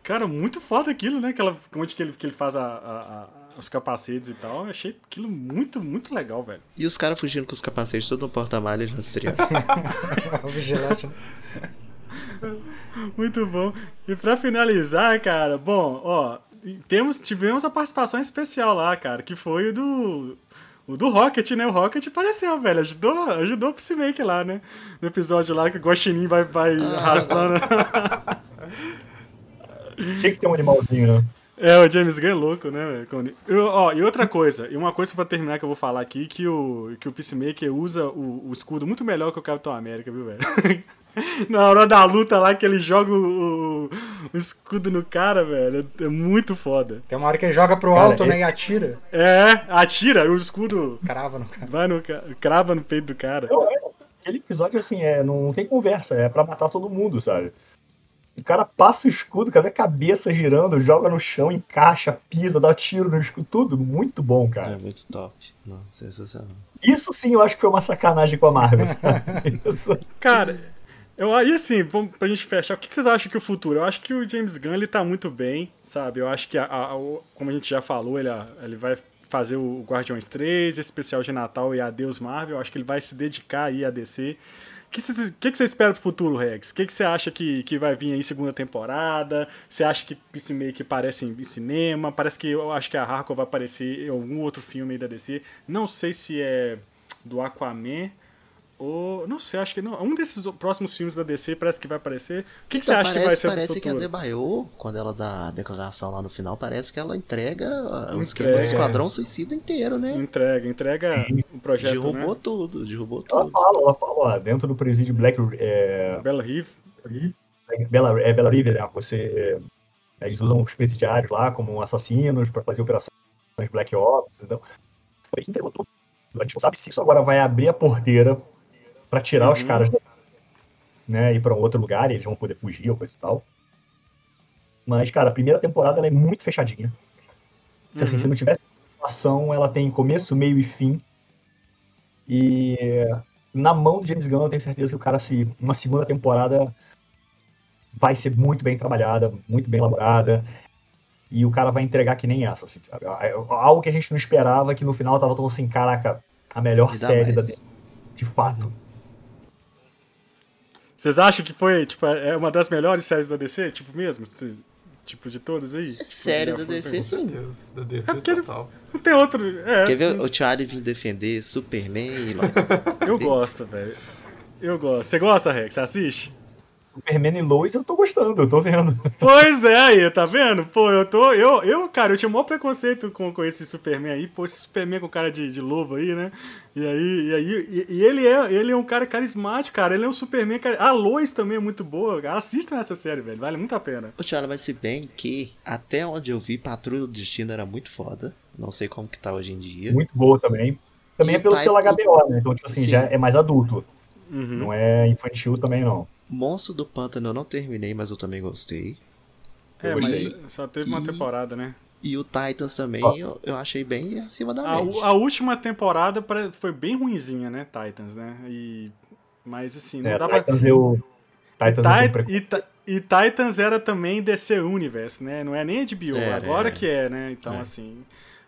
Cara, muito foda aquilo, né? Aquela, onde que ele, que ele faz a- a- a- os capacetes e tal. Eu achei aquilo muito, muito legal, velho. E os caras fugindo com os capacetes todo no porta-malha de rastrear. o vigilante. Muito bom. E pra finalizar, cara, bom, ó, temos, tivemos a participação especial lá, cara, que foi o do. O do Rocket, né? O Rocket apareceu, velho. Ajudou, ajudou o Peacemaker lá, né? No episódio lá que o Guaxinim vai, vai arrastando. Tinha que ter um animalzinho, né? É, o James Gunn é louco, né, velho? Quando- Eu- ó, e outra coisa, e uma coisa pra terminar que eu vou falar aqui, que o, que o Peacemaker usa o, o escudo muito melhor que o Capitão América, viu, velho? Na hora da luta lá que ele joga o, o- escudo no cara, velho, é muito foda. Tem uma hora que ele joga pro Cara, alto, esse- né? E atira. É, atira, e o escudo Crava no cara. vai no crava no peito do cara. Não, é, aquele episódio, assim, é, não tem conversa, é pra matar todo mundo, sabe? O cara passa o escudo, cadê a cabeça girando, joga no chão, encaixa, pisa, dá tiro no escudo, tudo muito bom, É cara. muito top. Não, sensacional. Isso sim eu acho que foi uma sacanagem com a Marvel. Cara, eu, aí assim, vamos, pra gente fechar, o que vocês acham que o futuro? Eu acho que o James Gunn ele tá muito bem, sabe? Eu acho que, a- a- o- como a gente já falou, ele, ele vai fazer o Guardiões 3, esse especial de Natal e Adeus Marvel. Eu acho que ele vai se dedicar aí a DC. O que, vocês- que, que você espera pro futuro, Rex? O que, que você acha que, que vai vir aí segunda temporada? Você acha que Peacemaker parece em, em cinema? Parece que eu acho que a Harcourt vai aparecer em algum outro filme aí da DC. Não sei se é do Aquaman ou. Não sei, acho que não. Um desses próximos filmes da DC parece que vai aparecer. O que, que você Então, acha parece, que vai ser Parece pro que a futuro? Debaio, quando ela dá a declaração lá no final, parece que ela entrega uh, o Entrega. esquema do Esquadrão Suicida inteiro, né? Entrega, entrega o projeto, derrubou né? tudo, derrubou Ela tudo. fala, ela fala, ó, dentro do presídio Black é, Bella Rive. Bela, é Bela River, né? Você, é, eles usam os presidiários lá como assassinos para fazer operações Black Ops. Então, a gente entregou tudo. A gente não sabe se isso agora vai abrir a porteira para tirar os Uhum. caras, né? Ir para um outro lugar e eles vão poder fugir ou coisa e tal. Mas, cara, a primeira temporada ela é muito fechadinha. Se, assim, Uhum. se não tivesse ação, ela tem começo, meio e fim. E na mão do James Gunn, eu tenho certeza que o cara, se uma segunda temporada vai ser muito bem trabalhada, muito bem elaborada. E o cara vai entregar que nem essa, assim, sabe? Algo que a gente não esperava, que no final tava todo assim, caraca, a melhor série da mais. de fato. Vocês acham que foi, tipo, é uma das melhores séries da DC? Tipo mesmo? Tipo, de todas aí? É série da DC, sim. certeza. Da DC É total. Não tem outro. É, Quer ver o Charlie vir defender Superman e eu gosto, velho. Eu gosto. Você gosta, Rex? Você assiste? Superman e Lois eu tô gostando, eu tô vendo. Pois é, aí, tá vendo? Pô, eu tô. Eu, eu cara, eu tinha o maior preconceito com, com esse Superman aí. Pô, esse Superman com cara de, de lobo aí, né? E aí, e, aí e, e ele, é, ele é um cara carismático, cara. Ele é um Superman. cari- A Lois também é muito boa. Cara. Assistam essa série, velho. Vale muito a pena. O Charlie, mas se bem que até onde eu vi, Patrulha do Destino era muito foda. Não sei como que tá hoje em dia. Muito boa também. Também E é pelo tá- selo HBO, né? Então, tipo assim, Sim. já é mais adulto. Uhum. Não é infantil também, não. Monstro do Pântano eu não terminei, mas eu também gostei. É, Gostei. mas só teve uma E- temporada, né? E o Titans também Ó. eu, eu achei bem acima da A, média. a última temporada foi bem ruinzinha, né? Titans, né? E. Mas assim, não É, dá pra. Titans eu. Titans eu e, Ti- e Titans era também DC Universe, né? Não é nem HBO, Era, agora é. que é, né? Então, É. assim.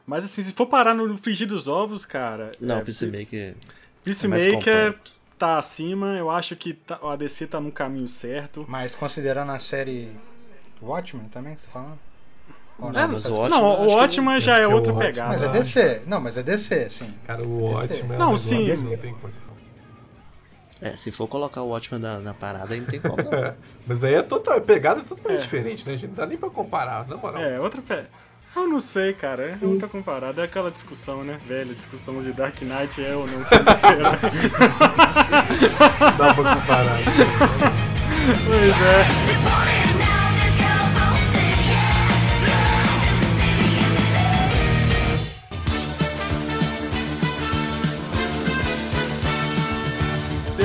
Mas assim, se for parar no frigir dos ovos, cara. Não, é, Peacemaker é mais Peacemaker completo. Tá acima, eu acho que tá- a DC tá no caminho certo. Mas considerando a série Watchmen também, que você tá falando? Ou Não, mas o Watchmen não, o Watchman já é o outra Watchmen- pegada. Mas é DC. Não, mas é DC, sim. Cara, o ótimo é Não, sim. que não tem condição. É, se for colocar o Watchmen na, na parada, aí não tem como não. É, mas aí é total, a pegada é totalmente É. diferente, né, gente? Não dá nem pra comparar, na moral. É, outra pe... Eu não sei, cara. É outra comparada. É aquela discussão, né? Velha discussão de Dark Knight é ou não super-herói. Dá pra comparar. Pois é.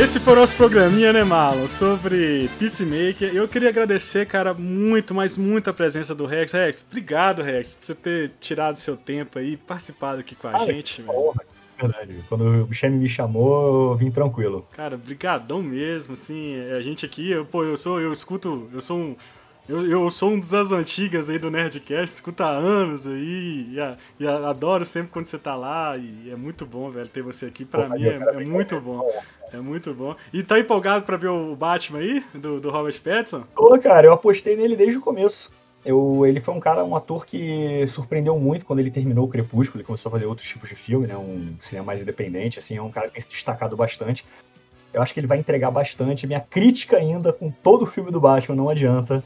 Esse foi o nosso programinha, né, Marlon? Sobre Peacemaker. Eu queria agradecer, cara, muito, mas muito a presença do Rex. Rex, obrigado, Rex, por você ter tirado seu tempo aí, participado aqui com a Ah, gente. Porra, verdade. Quando o Bichemi me chamou, eu vim tranquilo. Cara, brigadão mesmo, assim, a gente aqui, eu, pô, eu sou, eu escuto, eu sou um, eu, eu sou um das antigas aí do Nerdcast, escuto há anos aí, e, a- e a- adoro sempre quando você tá lá, e é muito bom, velho, ter você aqui, pra Pô, mim é, é muito bom, é muito bom. E tá empolgado pra ver o Batman aí, do, do Robert Pattinson? Pô, cara, eu apostei nele desde o começo. Eu, ele foi um cara, um ator que surpreendeu muito quando ele terminou o Crepúsculo, ele começou a fazer outros tipos de filme, né? Um cinema mais independente, assim, é um cara que tem se destacado bastante. Eu acho que ele vai entregar bastante. Minha crítica ainda com todo o filme do Batman, não adianta,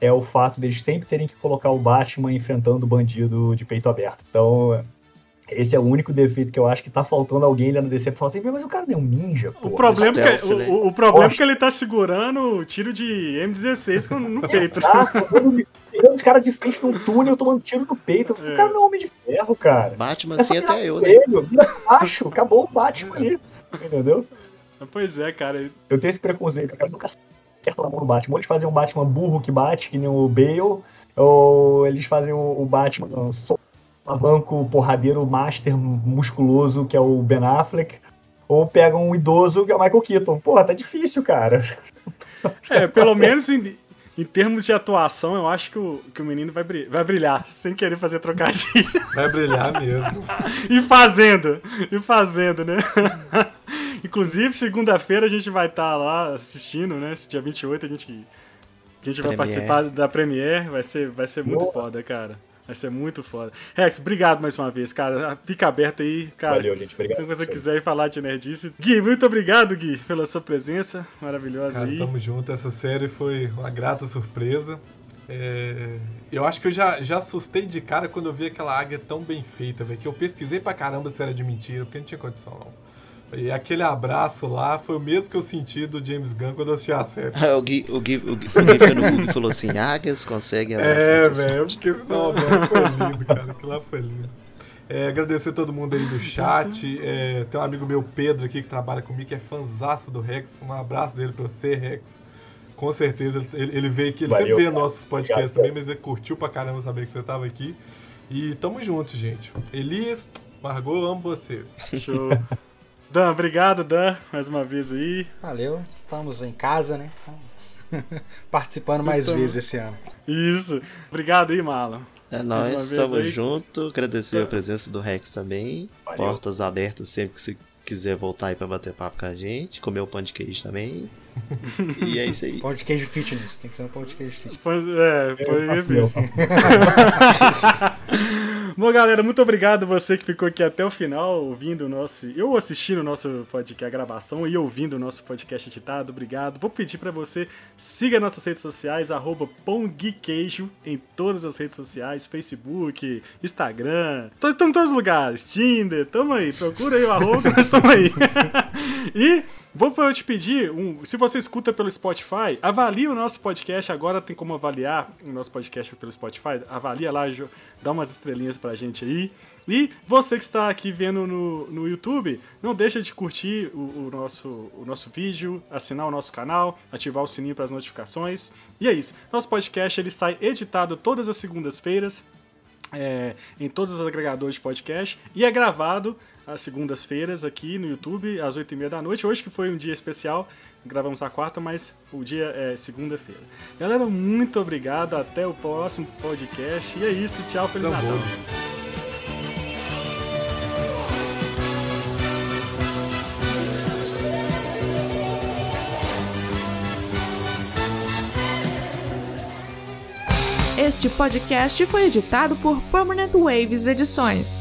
é o fato deles sempre terem que colocar o Batman enfrentando o bandido de peito aberto. Então, esse é o único defeito que eu acho que tá faltando alguém ali na DC pra falar assim, mas o cara não é um ninja, pô. O problema, é que, stealth, né? o, o- problema é que ele tá segurando o tiro de M16 com- no peito. Ah, tomando- pegando os caras de frente num túnel, tomando tiro no peito. É. O cara não é homem de ferro, cara. Batman É assim até eu, pro né? Ele, vira baixo, acabou o Batman ali. Entendeu? Pois é, cara, Eu tenho esse preconceito, cara. Nunca na mão do Batman. Ou eles fazem um Batman burro que bate, que nem o Bale, ou eles fazem o, o Batman banco porradeiro master musculoso, que é o Ben Affleck, ou pegam um idoso, que é o Michael Keaton. Porra, tá difícil, cara. É, pelo menos em, em termos de atuação, eu acho que o, que o menino vai brilhar, vai brilhar, sem querer fazer trocadilho. Vai brilhar mesmo. e fazendo, e fazendo, né? Inclusive, segunda-feira a gente vai estar lá assistindo, né? Esse dia 28 a gente, a gente vai participar da Premiere, vai ser, vai ser muito Boa. foda, cara. Vai ser muito foda. Rex, obrigado mais uma vez, cara. Fica aberto aí, cara. Valeu, gente. Obrigado Se você quiser ir falar de nerdice. Gui, muito obrigado, Gui, pela sua presença maravilhosa Cara, aí. tamo junto. Essa série foi uma grata surpresa. É, Eu acho que eu já, já assustei de cara quando eu vi aquela águia tão bem feita, velho. Que eu pesquisei pra caramba se era de mentira, porque não tinha condição, não. E aquele abraço lá foi o mesmo que eu senti do James Gunn quando eu assisti a série. o Gui, o Gui, o Gui, o Gui foi no Google e falou assim: águias conseguem É, abraçar pessoas." velho, porque senão não, foi lindo, cara. Aquilo lá foi lindo. É, agradecer todo mundo aí do chat. É, tem um amigo meu, Pedro, aqui, que trabalha comigo, que é fanzaço do Rex. Um abraço dele pra você, Rex. Com certeza, ele, ele veio aqui, ele Valeu, sempre vê cara. nossos podcasts Obrigado, também, mas ele curtiu pra caramba saber que você tava aqui. E tamo junto, gente. Elias, Margot, eu amo vocês. Show. Dan, obrigado, Dan, mais uma vez aí. Valeu, estamos em casa, né? Participando mais Então- vezes esse ano. Isso. Obrigado aí, Marlon. É nóis, estamos aí. junto. Agradecer a presença do Rex também. Valeu. Portas abertas sempre que você quiser voltar aí pra bater papo com a gente, comer o pão de queijo também. e é isso aí. Pão de queijo fitness. Tem que ser um pão de queijo fitness. Pois- É, Eu foi faço meu. Bom, galera, muito obrigado você que ficou aqui até o final ouvindo o nosso. Eu assistindo o nosso podcast, a gravação e ouvindo o nosso podcast editado. Obrigado. Vou pedir pra você siga nossas redes sociais, arroba Pongqueijo em todas as redes sociais, Facebook, Instagram. Estamos em todos os lugares. Tinder, tamo aí. Procura aí o arroba estamos aí. e vou te pedir, um, se você escuta pelo Spotify, avalie o nosso podcast. Agora tem como avaliar o nosso podcast pelo Spotify. Avalia lá, dá umas estrelinhas pra gente aí. E você que está aqui vendo no, no YouTube, não deixa de curtir o, o nosso, o nosso vídeo, assinar o nosso canal, ativar o sininho para as notificações. E é isso. Nosso podcast ele sai editado todas as segundas-feiras é, em todos os agregadores de podcast e é gravado às segundas-feiras aqui no YouTube às 8h30 da noite. Hoje que foi um dia especial, gravamos a quarta, mas o dia é segunda-feira. Galera, muito obrigado, até o próximo podcast. E é isso, tchau, Feliz Tá Natal. bom. Este podcast foi editado por Permanent Waves Edições.